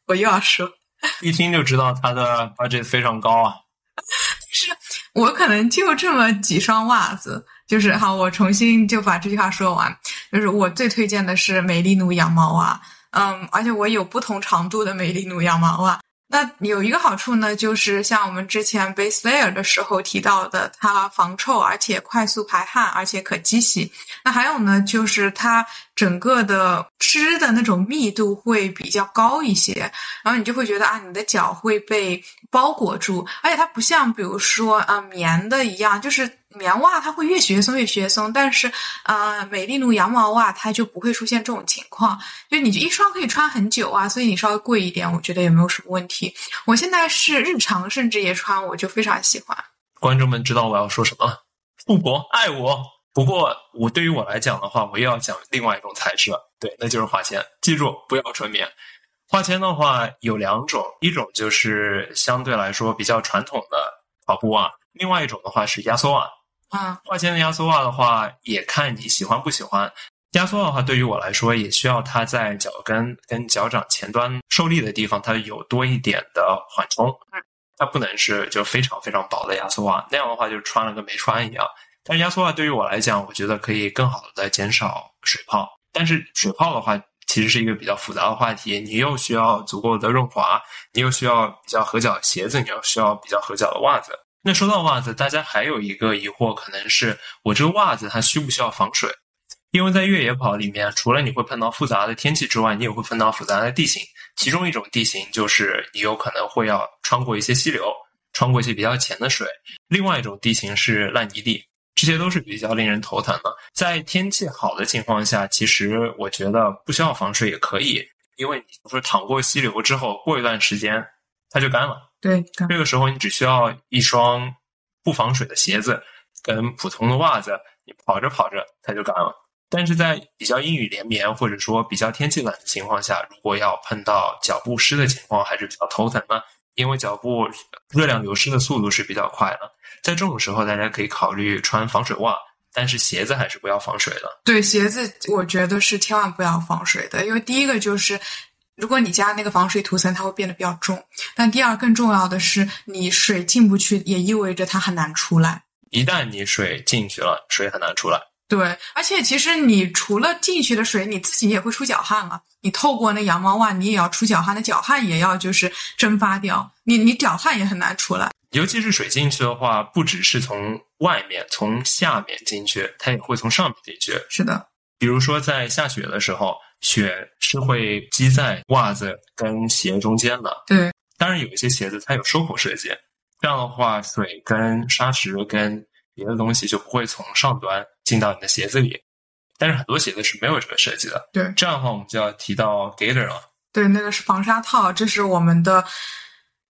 我又要说，一听就知道它的 budget 非常高啊。是我可能就这么几双袜子，就是好，我重新就把这句话说完，就是我最推荐的是美丽奴羊毛袜，嗯，而且我有不同长度的美丽奴羊毛袜。那有一个好处呢，就是像我们之前 base layer 的时候提到的，它防臭，而且快速排汗，而且可机洗。那还有呢，就是它整个的织的那种密度会比较高一些，然后你就会觉得啊，你的脚会被包裹住，而且它不像比如说啊棉的一样，就是。棉袜它会越学松越学松，但是，呃，美丽奴羊毛袜它就不会出现这种情况，就你就一双可以穿很久啊，所以你稍微贵一点，我觉得也没有什么问题。我现在是日常甚至也穿，我就非常喜欢。观众们知道我要说什么了，富婆爱我。不过我对于我来讲的话，我又要讲另外一种材质了，对，那就是花铅。记住不要纯棉。花铅的话有两种，一种就是相对来说比较传统的跑步袜，另外一种的话是压缩袜。花铅的压缩袜的话，也看你喜欢不喜欢。压缩的话，对于我来说，也需要它在脚跟跟脚掌前端受力的地方，它有多一点的缓冲。它不能是就非常非常薄的压缩袜，那样的话就穿了跟没穿一样。但是压缩袜对于我来讲，我觉得可以更好的减少水泡。但是水泡的话，其实是一个比较复杂的话题，你又需要足够的润滑，你又需要比较合脚的鞋子，你又需要比较合脚的袜子。那说到袜子，大家还有一个疑惑，可能是我这个袜子它需不需要防水？因为在越野跑里面，除了你会碰到复杂的天气之外，你也会碰到复杂的地形。其中一种地形就是你有可能会要穿过一些溪流，穿过一些比较浅的水；另外一种地形是烂泥地，这些都是比较令人头疼的。在天气好的情况下，其实我觉得不需要防水也可以，因为你说淌过溪流之后，过一段时间它就干了。对，这个时候你只需要一双不防水的鞋子跟普通的袜子，你跑着跑着它就干了。但是在比较阴雨连绵或者说比较天气冷的情况下，如果要碰到脚部湿的情况，还是比较头疼的，因为脚部热量流失的速度是比较快的。在这种时候，大家可以考虑穿防水袜，但是鞋子还是不要防水的。对，鞋子我觉得是千万不要防水的，因为第一个就是。如果你加那个防水涂层，它会变得比较重。但第二，更重要的是，你水进不去，也意味着它很难出来。一旦你水进去了，水很难出来。对，而且其实你除了进去的水，你自己也会出脚汗啊。你透过那羊毛袜，你也要出脚汗，那脚汗也要就是蒸发掉。你你脚汗也很难出来。尤其是水进去的话，不只是从外面、从下面进去，它也会从上面进去。是的，比如说在下雪的时候。雪是会积在袜子跟鞋中间的。对，当然有一些鞋子它有收口设计，这样的话水跟砂石跟别的东西就不会从上端进到你的鞋子里。但是很多鞋子是没有这个设计的。对，这样的话我们就要提到 Gator 了。对，那个是防沙套，这是我们的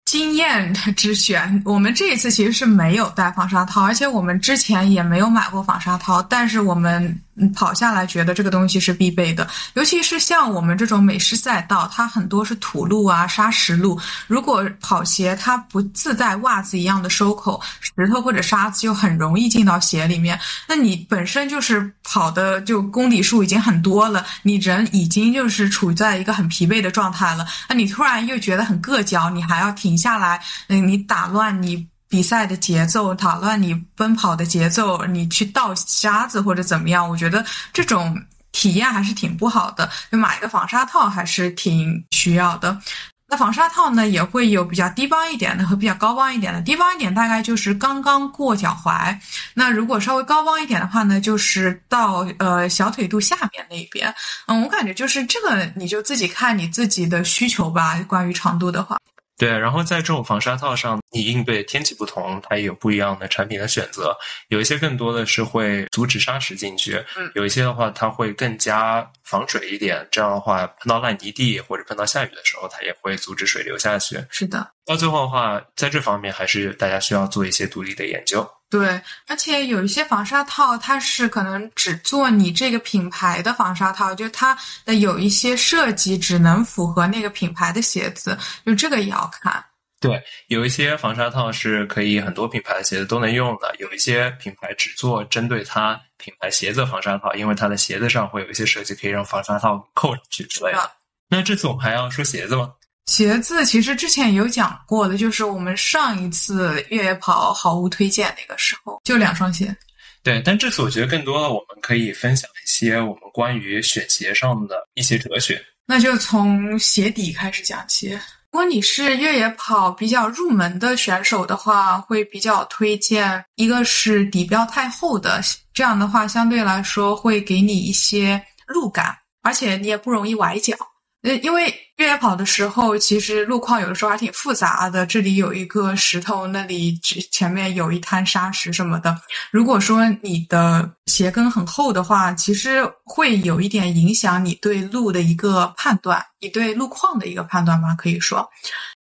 经验 之选。我们这一次其实是没有带防沙套，而且我们之前也没有买过防沙套，但是我们。嗯，跑下来觉得这个东西是必备的，尤其是像我们这种美式赛道，它很多是土路啊、砂石路。如果跑鞋它不自带袜子一样的收口，石头或者沙子就很容易进到鞋里面。那你本身就是跑的就公里数已经很多了，你人已经就是处在一个很疲惫的状态了，那你突然又觉得很硌脚，你还要停下来，嗯，你打乱你。比赛的节奏打乱你奔跑的节奏，你去倒沙子或者怎么样？我觉得这种体验还是挺不好的。就买一个防沙套还是挺需要的。那防沙套呢，也会有比较低帮一点的和比较高帮一点的。低帮一点大概就是刚刚过脚踝。那如果稍微高帮一点的话呢，就是到呃小腿肚下面那一边。嗯，我感觉就是这个，你就自己看你自己的需求吧。关于长度的话。对，然后在这种防沙套上，你应对天气不同，它也有不一样的产品的选择。有一些更多的是会阻止沙石进去，嗯，有一些的话，它会更加防水一点。这样的话，碰到烂泥地或者碰到下雨的时候，它也会阻止水流下去。是的，到最后的话，在这方面还是大家需要做一些独立的研究。对，而且有一些防沙套，它是可能只做你这个品牌的防沙套，就它的有一些设计只能符合那个品牌的鞋子，就这个也要看。对，有一些防沙套是可以很多品牌的鞋子都能用的，有一些品牌只做针对它品牌鞋子防沙套，因为它的鞋子上会有一些设计可以让防沙套扣上去之类的。那这次我们还要说鞋子吗？鞋子其实之前有讲过的，就是我们上一次越野跑好物推荐那个时候，就两双鞋。对，但这次我觉得更多的我们可以分享一些我们关于选鞋上的一些哲学。那就从鞋底开始讲起。如果你是越野跑比较入门的选手的话，会比较推荐一个是底不要太厚的，这样的话相对来说会给你一些路感，而且你也不容易崴脚。呃，因为越野跑的时候，其实路况有的时候还挺复杂的。这里有一个石头，那里前面有一滩沙石什么的。如果说你的鞋跟很厚的话，其实会有一点影响你对路的一个判断，你对路况的一个判断吧，可以说。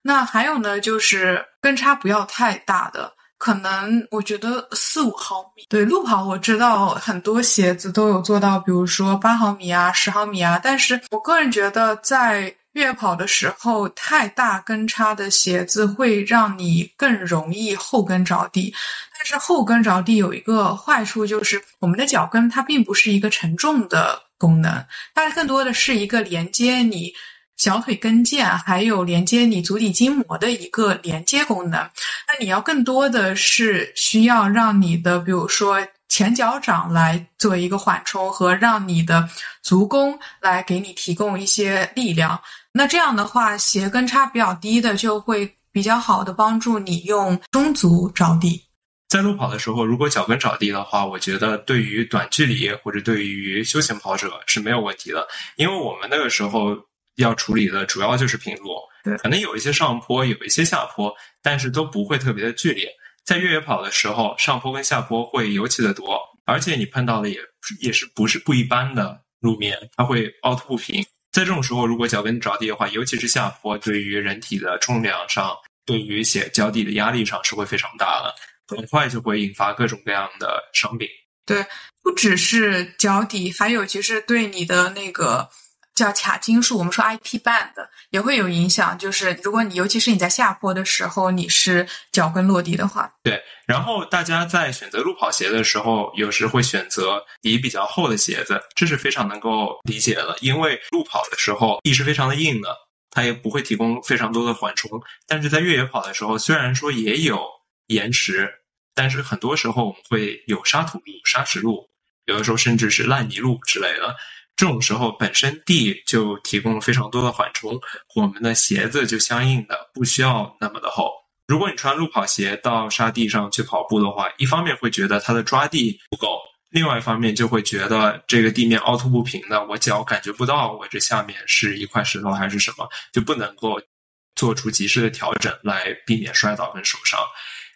那还有呢，就是跟差不要太大的。可能我觉得四五毫米，对路跑我知道很多鞋子都有做到，比如说八毫米啊、十毫米啊。但是我个人觉得，在越野跑的时候，太大跟差的鞋子会让你更容易后跟着地。但是后跟着地有一个坏处，就是我们的脚跟它并不是一个承重的功能，它更多的是一个连接你。小腿跟腱还有连接你足底筋膜的一个连接功能，那你要更多的是需要让你的，比如说前脚掌来做一个缓冲，和让你的足弓来给你提供一些力量。那这样的话，鞋跟差比较低的就会比较好的帮助你用中足着地。在路跑的时候，如果脚跟着地的话，我觉得对于短距离或者对于休闲跑者是没有问题的，因为我们那个时候。要处理的主要就是平路，对，可能有一些上坡，有一些下坡，但是都不会特别的剧烈。在越野跑的时候，上坡跟下坡会尤其的多，而且你碰到的也也是不是不一般的路面，它会凹凸不平。在这种时候，如果脚跟着地的话，尤其是下坡，对于人体的重量上，对于鞋脚底的压力上是会非常大的，很快就会引发各种各样的伤病。对，不只是脚底，还有其实对你的那个。叫卡筋束，我们说 IT band 也会有影响。就是如果你尤其是你在下坡的时候，你是脚跟落地的话，对。然后大家在选择路跑鞋的时候，有时会选择底比较厚的鞋子，这是非常能够理解的。因为路跑的时候地是非常的硬的，它也不会提供非常多的缓冲。但是在越野跑的时候，虽然说也有延迟，但是很多时候我们会有沙土路、沙石路，有的时候甚至是烂泥路之类的。这种时候，本身地就提供了非常多的缓冲，我们的鞋子就相应的不需要那么的厚。如果你穿路跑鞋到沙地上去跑步的话，一方面会觉得它的抓地不够，另外一方面就会觉得这个地面凹凸不平的，我脚感觉不到我这下面是一块石头还是什么，就不能够做出及时的调整来避免摔倒跟受伤。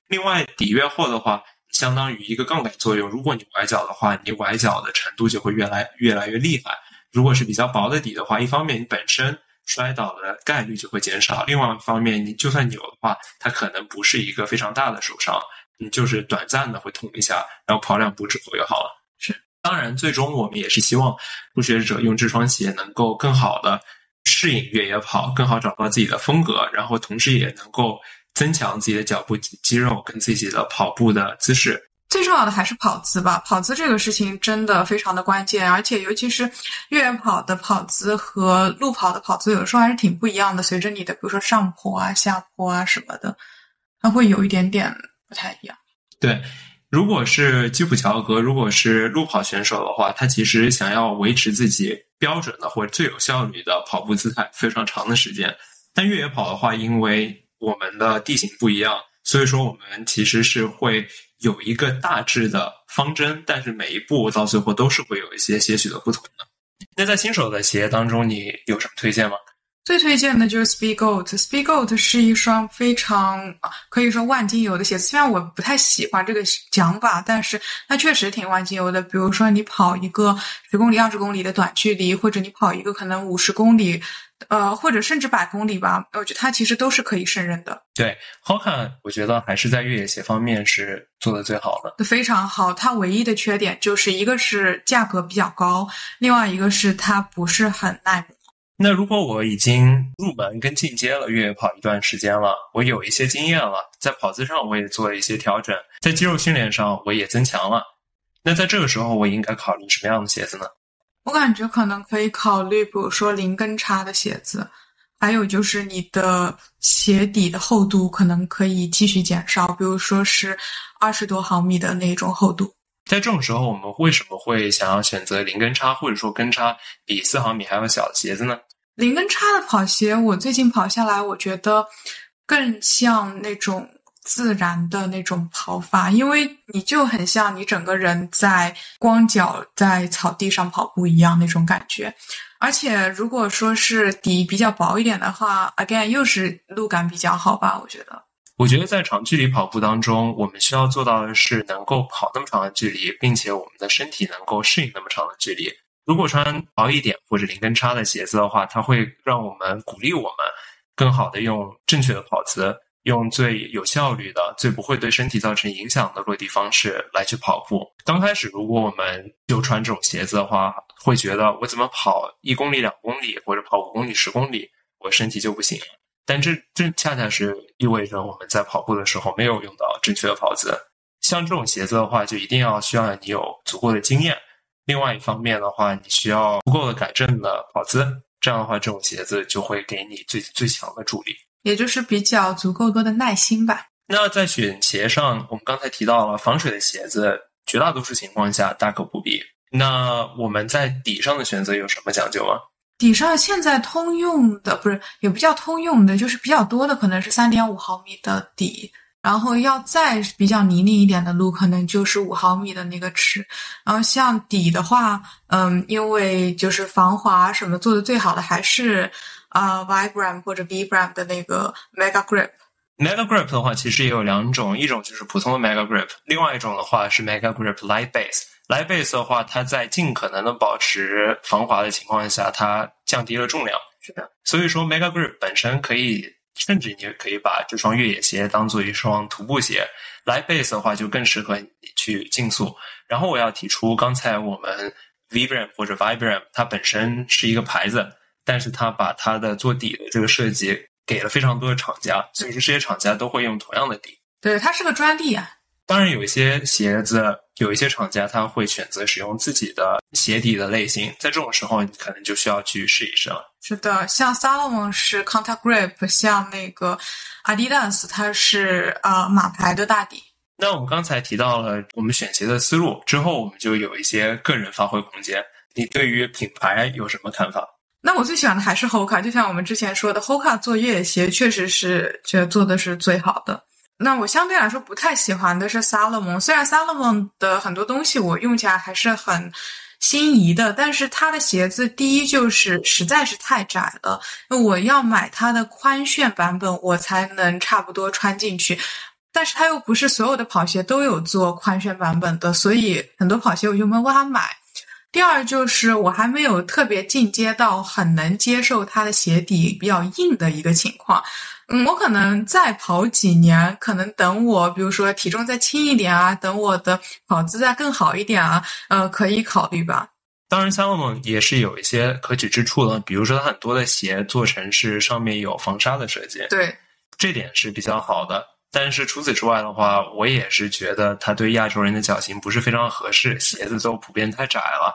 另外，底越厚的话。相当于一个杠杆作用，如果你崴脚的话，你崴脚的程度就会越来越来越厉害。如果是比较薄的底的话，一方面你本身摔倒的概率就会减少，另外一方面你就算扭的话，它可能不是一个非常大的受伤，你就是短暂的会痛一下，然后跑两步之后就好了。是，当然，最终我们也是希望初学者用这双鞋能够更好的适应越野跑，更好找到自己的风格，然后同时也能够增强自己的脚部肌肉跟自己的跑步的姿势。最重要的还是跑姿吧，跑姿这个事情真的非常的关键，而且尤其是越野跑的跑姿和路跑的跑姿，有时候还是挺不一样的。随着你的比如说上坡啊、下坡啊什么的，它会有一点点不太一样。对，如果是基普乔格，如果是路跑选手的话，他其实想要维持自己标准的或者最有效率的跑步姿态非常长的时间。但越野跑的话，因为我们的地形不一样，所以说我们其实是会。有一个大致的方针，但是每一步到最后都是会有一些些许的不同的。那在新手的鞋当中，你有什么推荐吗？最推荐的就是 Speedgoat。Speedgoat 是一双非常可以说万金油的鞋子，虽然我不太喜欢这个讲法，但是它确实挺万金油的。比如说你跑一个十公里、二十公里的短距离，或者你跑一个可能五十公里。呃，或者甚至百公里吧，我觉得它其实都是可以胜任的。对，Hoka，我觉得还是在越野鞋方面是做的最好的，非常好。它唯一的缺点就是一个是价格比较高，另外一个是它不是很耐磨。那如果我已经入门跟进阶了越野跑一段时间了，我有一些经验了，在跑姿上我也做了一些调整，在肌肉训练上我也增强了，那在这个时候我应该考虑什么样的鞋子呢？我感觉可能可以考虑，比如说零跟差的鞋子，还有就是你的鞋底的厚度可能可以继续减少，比如说是二十多毫米的那种厚度。在这种时候，我们为什么会想要选择零跟差，或者说跟差比四毫米还要小的鞋子呢？零跟差的跑鞋，我最近跑下来，我觉得更像那种。自然的那种跑法，因为你就很像你整个人在光脚在草地上跑步一样那种感觉。而且如果说是底比较薄一点的话，again 又是路感比较好吧？我觉得。我觉得在长距离跑步当中，我们需要做到的是能够跑那么长的距离，并且我们的身体能够适应那么长的距离。如果穿薄一点或者零跟差的鞋子的话，它会让我们鼓励我们更好的用正确的跑姿。用最有效率的、最不会对身体造成影响的落地方式来去跑步。刚开始，如果我们就穿这种鞋子的话，会觉得我怎么跑一公里、两公里，或者跑五公里、十公里，我身体就不行。但这这恰恰是意味着我们在跑步的时候没有用到正确的跑姿。像这种鞋子的话，就一定要需要你有足够的经验。另外一方面的话，你需要足够的改正的跑姿。这样的话，这种鞋子就会给你最最强的助力。也就是比较足够多的耐心吧。那在选鞋上，我们刚才提到了防水的鞋子，绝大多数情况下大可不必。那我们在底上的选择有什么讲究吗？底上现在通用的不是也不叫通用的，就是比较多的可能是三点五毫米的底，然后要再比较泥泞一点的路，可能就是五毫米的那个尺。然后像底的话，嗯，因为就是防滑什么做的最好的还是。啊，Vibram 或者 Vibram 的那个 Mega Grip。Mega Grip 的话，其实也有两种，一种就是普通的 Mega Grip，另外一种的话是 Mega Grip Light Base。Light Base 的话，它在尽可能的保持防滑的情况下，它降低了重量。是的。所以说，Mega Grip 本身可以，甚至你可以把这双越野鞋当做一双徒步鞋。Light Base 的话，就更适合你去竞速。然后我要提出，刚才我们 Vibram 或者 Vibram 它本身是一个牌子。但是他把他的做底的这个设计给了非常多的厂家，所以说这些厂家都会用同样的底。对，它是个专利啊。当然，有一些鞋子，有一些厂家他会选择使用自己的鞋底的类型，在这种时候，你可能就需要去试一试了。是的，像 Salomon 是 Contact Grip，像那个 Adidas 它是呃马牌的大底。那我们刚才提到了我们选鞋的思路之后，我们就有一些个人发挥空间。你对于品牌有什么看法？那我最喜欢的还是 Hoka，就像我们之前说的，Hoka 做越野鞋确实是觉得做的是最好的。那我相对来说不太喜欢的是 Salomon，虽然 Salomon 的很多东西我用起来还是很心仪的，但是它的鞋子第一就是实在是太窄了，我要买它的宽楦版本我才能差不多穿进去，但是它又不是所有的跑鞋都有做宽楦版本的，所以很多跑鞋我就没有办法买。第二就是我还没有特别进阶到很能接受它的鞋底比较硬的一个情况。嗯，我可能再跑几年，可能等我比如说体重再轻一点啊，等我的跑姿再更好一点啊，呃，可以考虑吧。当然，Salomon 也是有一些可取之处的，比如说它很多的鞋做成是上面有防沙的设计，对，这点是比较好的。但是除此之外的话，我也是觉得它对亚洲人的脚型不是非常合适，鞋子都普遍太窄了。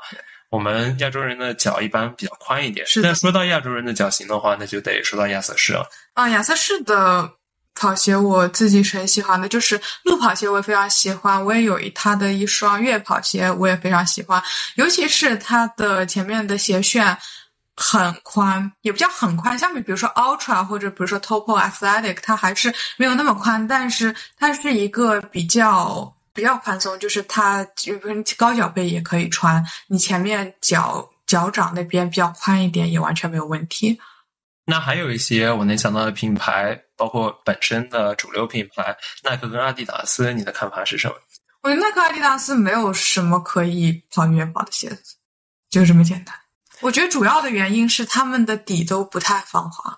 我们亚洲人的脚一般比较宽一点。是但说到亚洲人的脚型的话，那就得说到亚瑟士了。啊，亚瑟士的跑鞋我自己是很喜欢的，就是路跑鞋我也非常喜欢，我也有一它的一双越野跑鞋，我也非常喜欢，尤其是它的前面的鞋楦。很宽，也不叫很宽。相比比如说 Ultra 或者比如说 Topo Athletic，它还是没有那么宽，但是它是一个比较比较宽松，就是它比如高脚背也可以穿，你前面脚脚掌那边比较宽一点也完全没有问题。那还有一些我能想到的品牌，包括本身的主流品牌耐克跟阿迪达斯，你的看法是什么？我觉得耐克、阿迪达斯没有什么可以跑越野跑的鞋子，就这么简单。我觉得主要的原因是他们的底都不太防滑。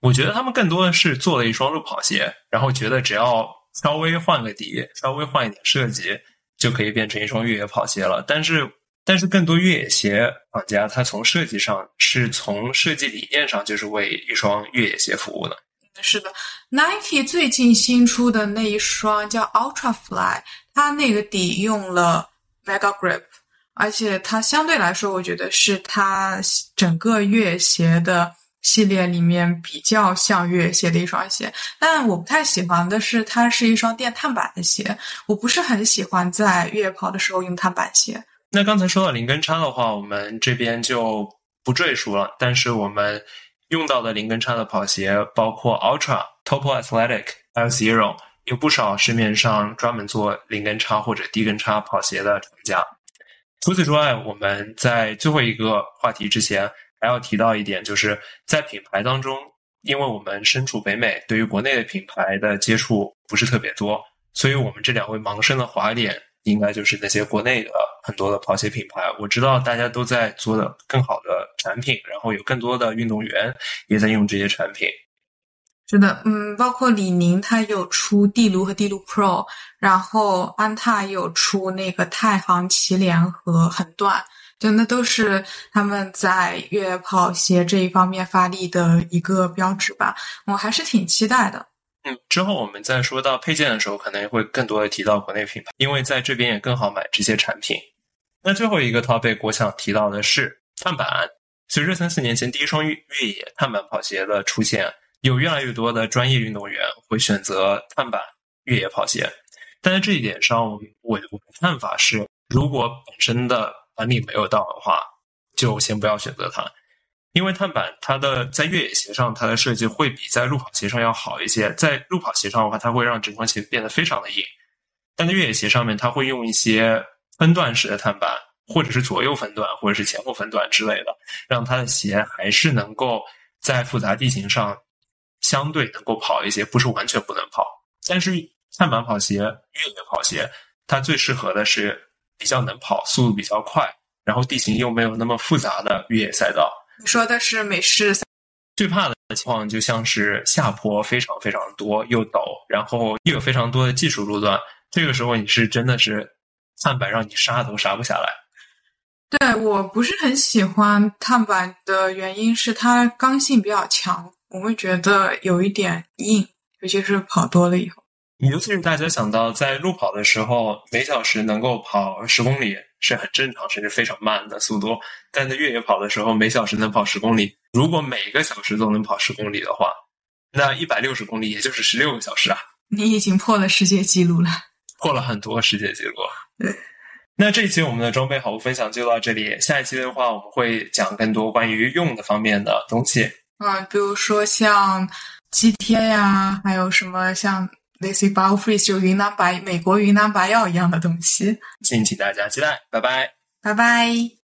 我觉得他们更多的是做了一双路跑鞋，然后觉得只要稍微换个底，稍微换一点设计，就可以变成一双越野跑鞋了。但是，但是更多越野鞋厂家，他从设计上是从设计理念上就是为一双越野鞋服务的。是的，Nike 最近新出的那一双叫 Ultra Fly，它那个底用了 Mega Grip。而且它相对来说，我觉得是它整个越野鞋的系列里面比较像越野鞋的一双鞋。但我不太喜欢的是，它是一双电碳板的鞋，我不是很喜欢在越野跑的时候用碳板鞋。那刚才说到零跟差的话，我们这边就不赘述了。但是我们用到的零跟差的跑鞋，包括 Ultra、Topo Athletic、还有 Zero，有不少市面上专门做零跟差或者低跟差跑鞋的厂家。除此之外，我们在最后一个话题之前，还要提到一点，就是在品牌当中，因为我们身处北美，对于国内的品牌的接触不是特别多，所以我们这两位盲生的滑点，应该就是那些国内的很多的跑鞋品牌。我知道大家都在做的更好的产品，然后有更多的运动员也在用这些产品。是的，嗯，包括李宁，它有出帝卢和帝卢 Pro，然后安踏有出那个太行奇联和横断，就那都是他们在越野跑鞋这一方面发力的一个标志吧。我还是挺期待的。嗯，之后我们再说到配件的时候，可能会更多的提到国内品牌，因为在这边也更好买这些产品。那最后一个 topic 我想提到的是碳板，随着三四年前第一双越越野碳板跑鞋的出现。有越来越多的专业运动员会选择碳板越野跑鞋，但在这一点上，我我的看法是，如果本身的板力没有到的话，就先不要选择它，因为碳板它的在越野鞋上它的设计会比在路跑鞋上要好一些。在路跑鞋上的话，它会让整双鞋变得非常的硬，但在越野鞋上面，它会用一些分段式的碳板，或者是左右分段，或者是前后分段之类的，让它的鞋还是能够在复杂地形上。相对能够跑一些，不是完全不能跑。但是碳板跑鞋、越野跑鞋，它最适合的是比较能跑、速度比较快，然后地形又没有那么复杂的越野赛道。你说的是美式赛？最怕的情况就像是下坡非常非常多，又陡，然后又有非常多的技术路段。这个时候你是真的是碳板让你刹都刹不下来。对我不是很喜欢碳板的原因是它刚性比较强。我会觉得有一点硬，尤其是跑多了以后。尤其是大家想到在路跑的时候，每小时能够跑十公里是很正常，甚至非常慢的速度。但在越野跑的时候，每小时能跑十公里。如果每个小时都能跑十公里的话，那一百六十公里也就是十六个小时啊！你已经破了世界纪录了，破了很多世界纪录。对。那这一期我们的装备好物分享就到这里，下一期的话我们会讲更多关于用的方面的东西。嗯，比如说像肌贴呀，还有什么像类似于 BioFreeze 就云南白美国云南白药一样的东西，敬请大家期待，拜拜，拜拜。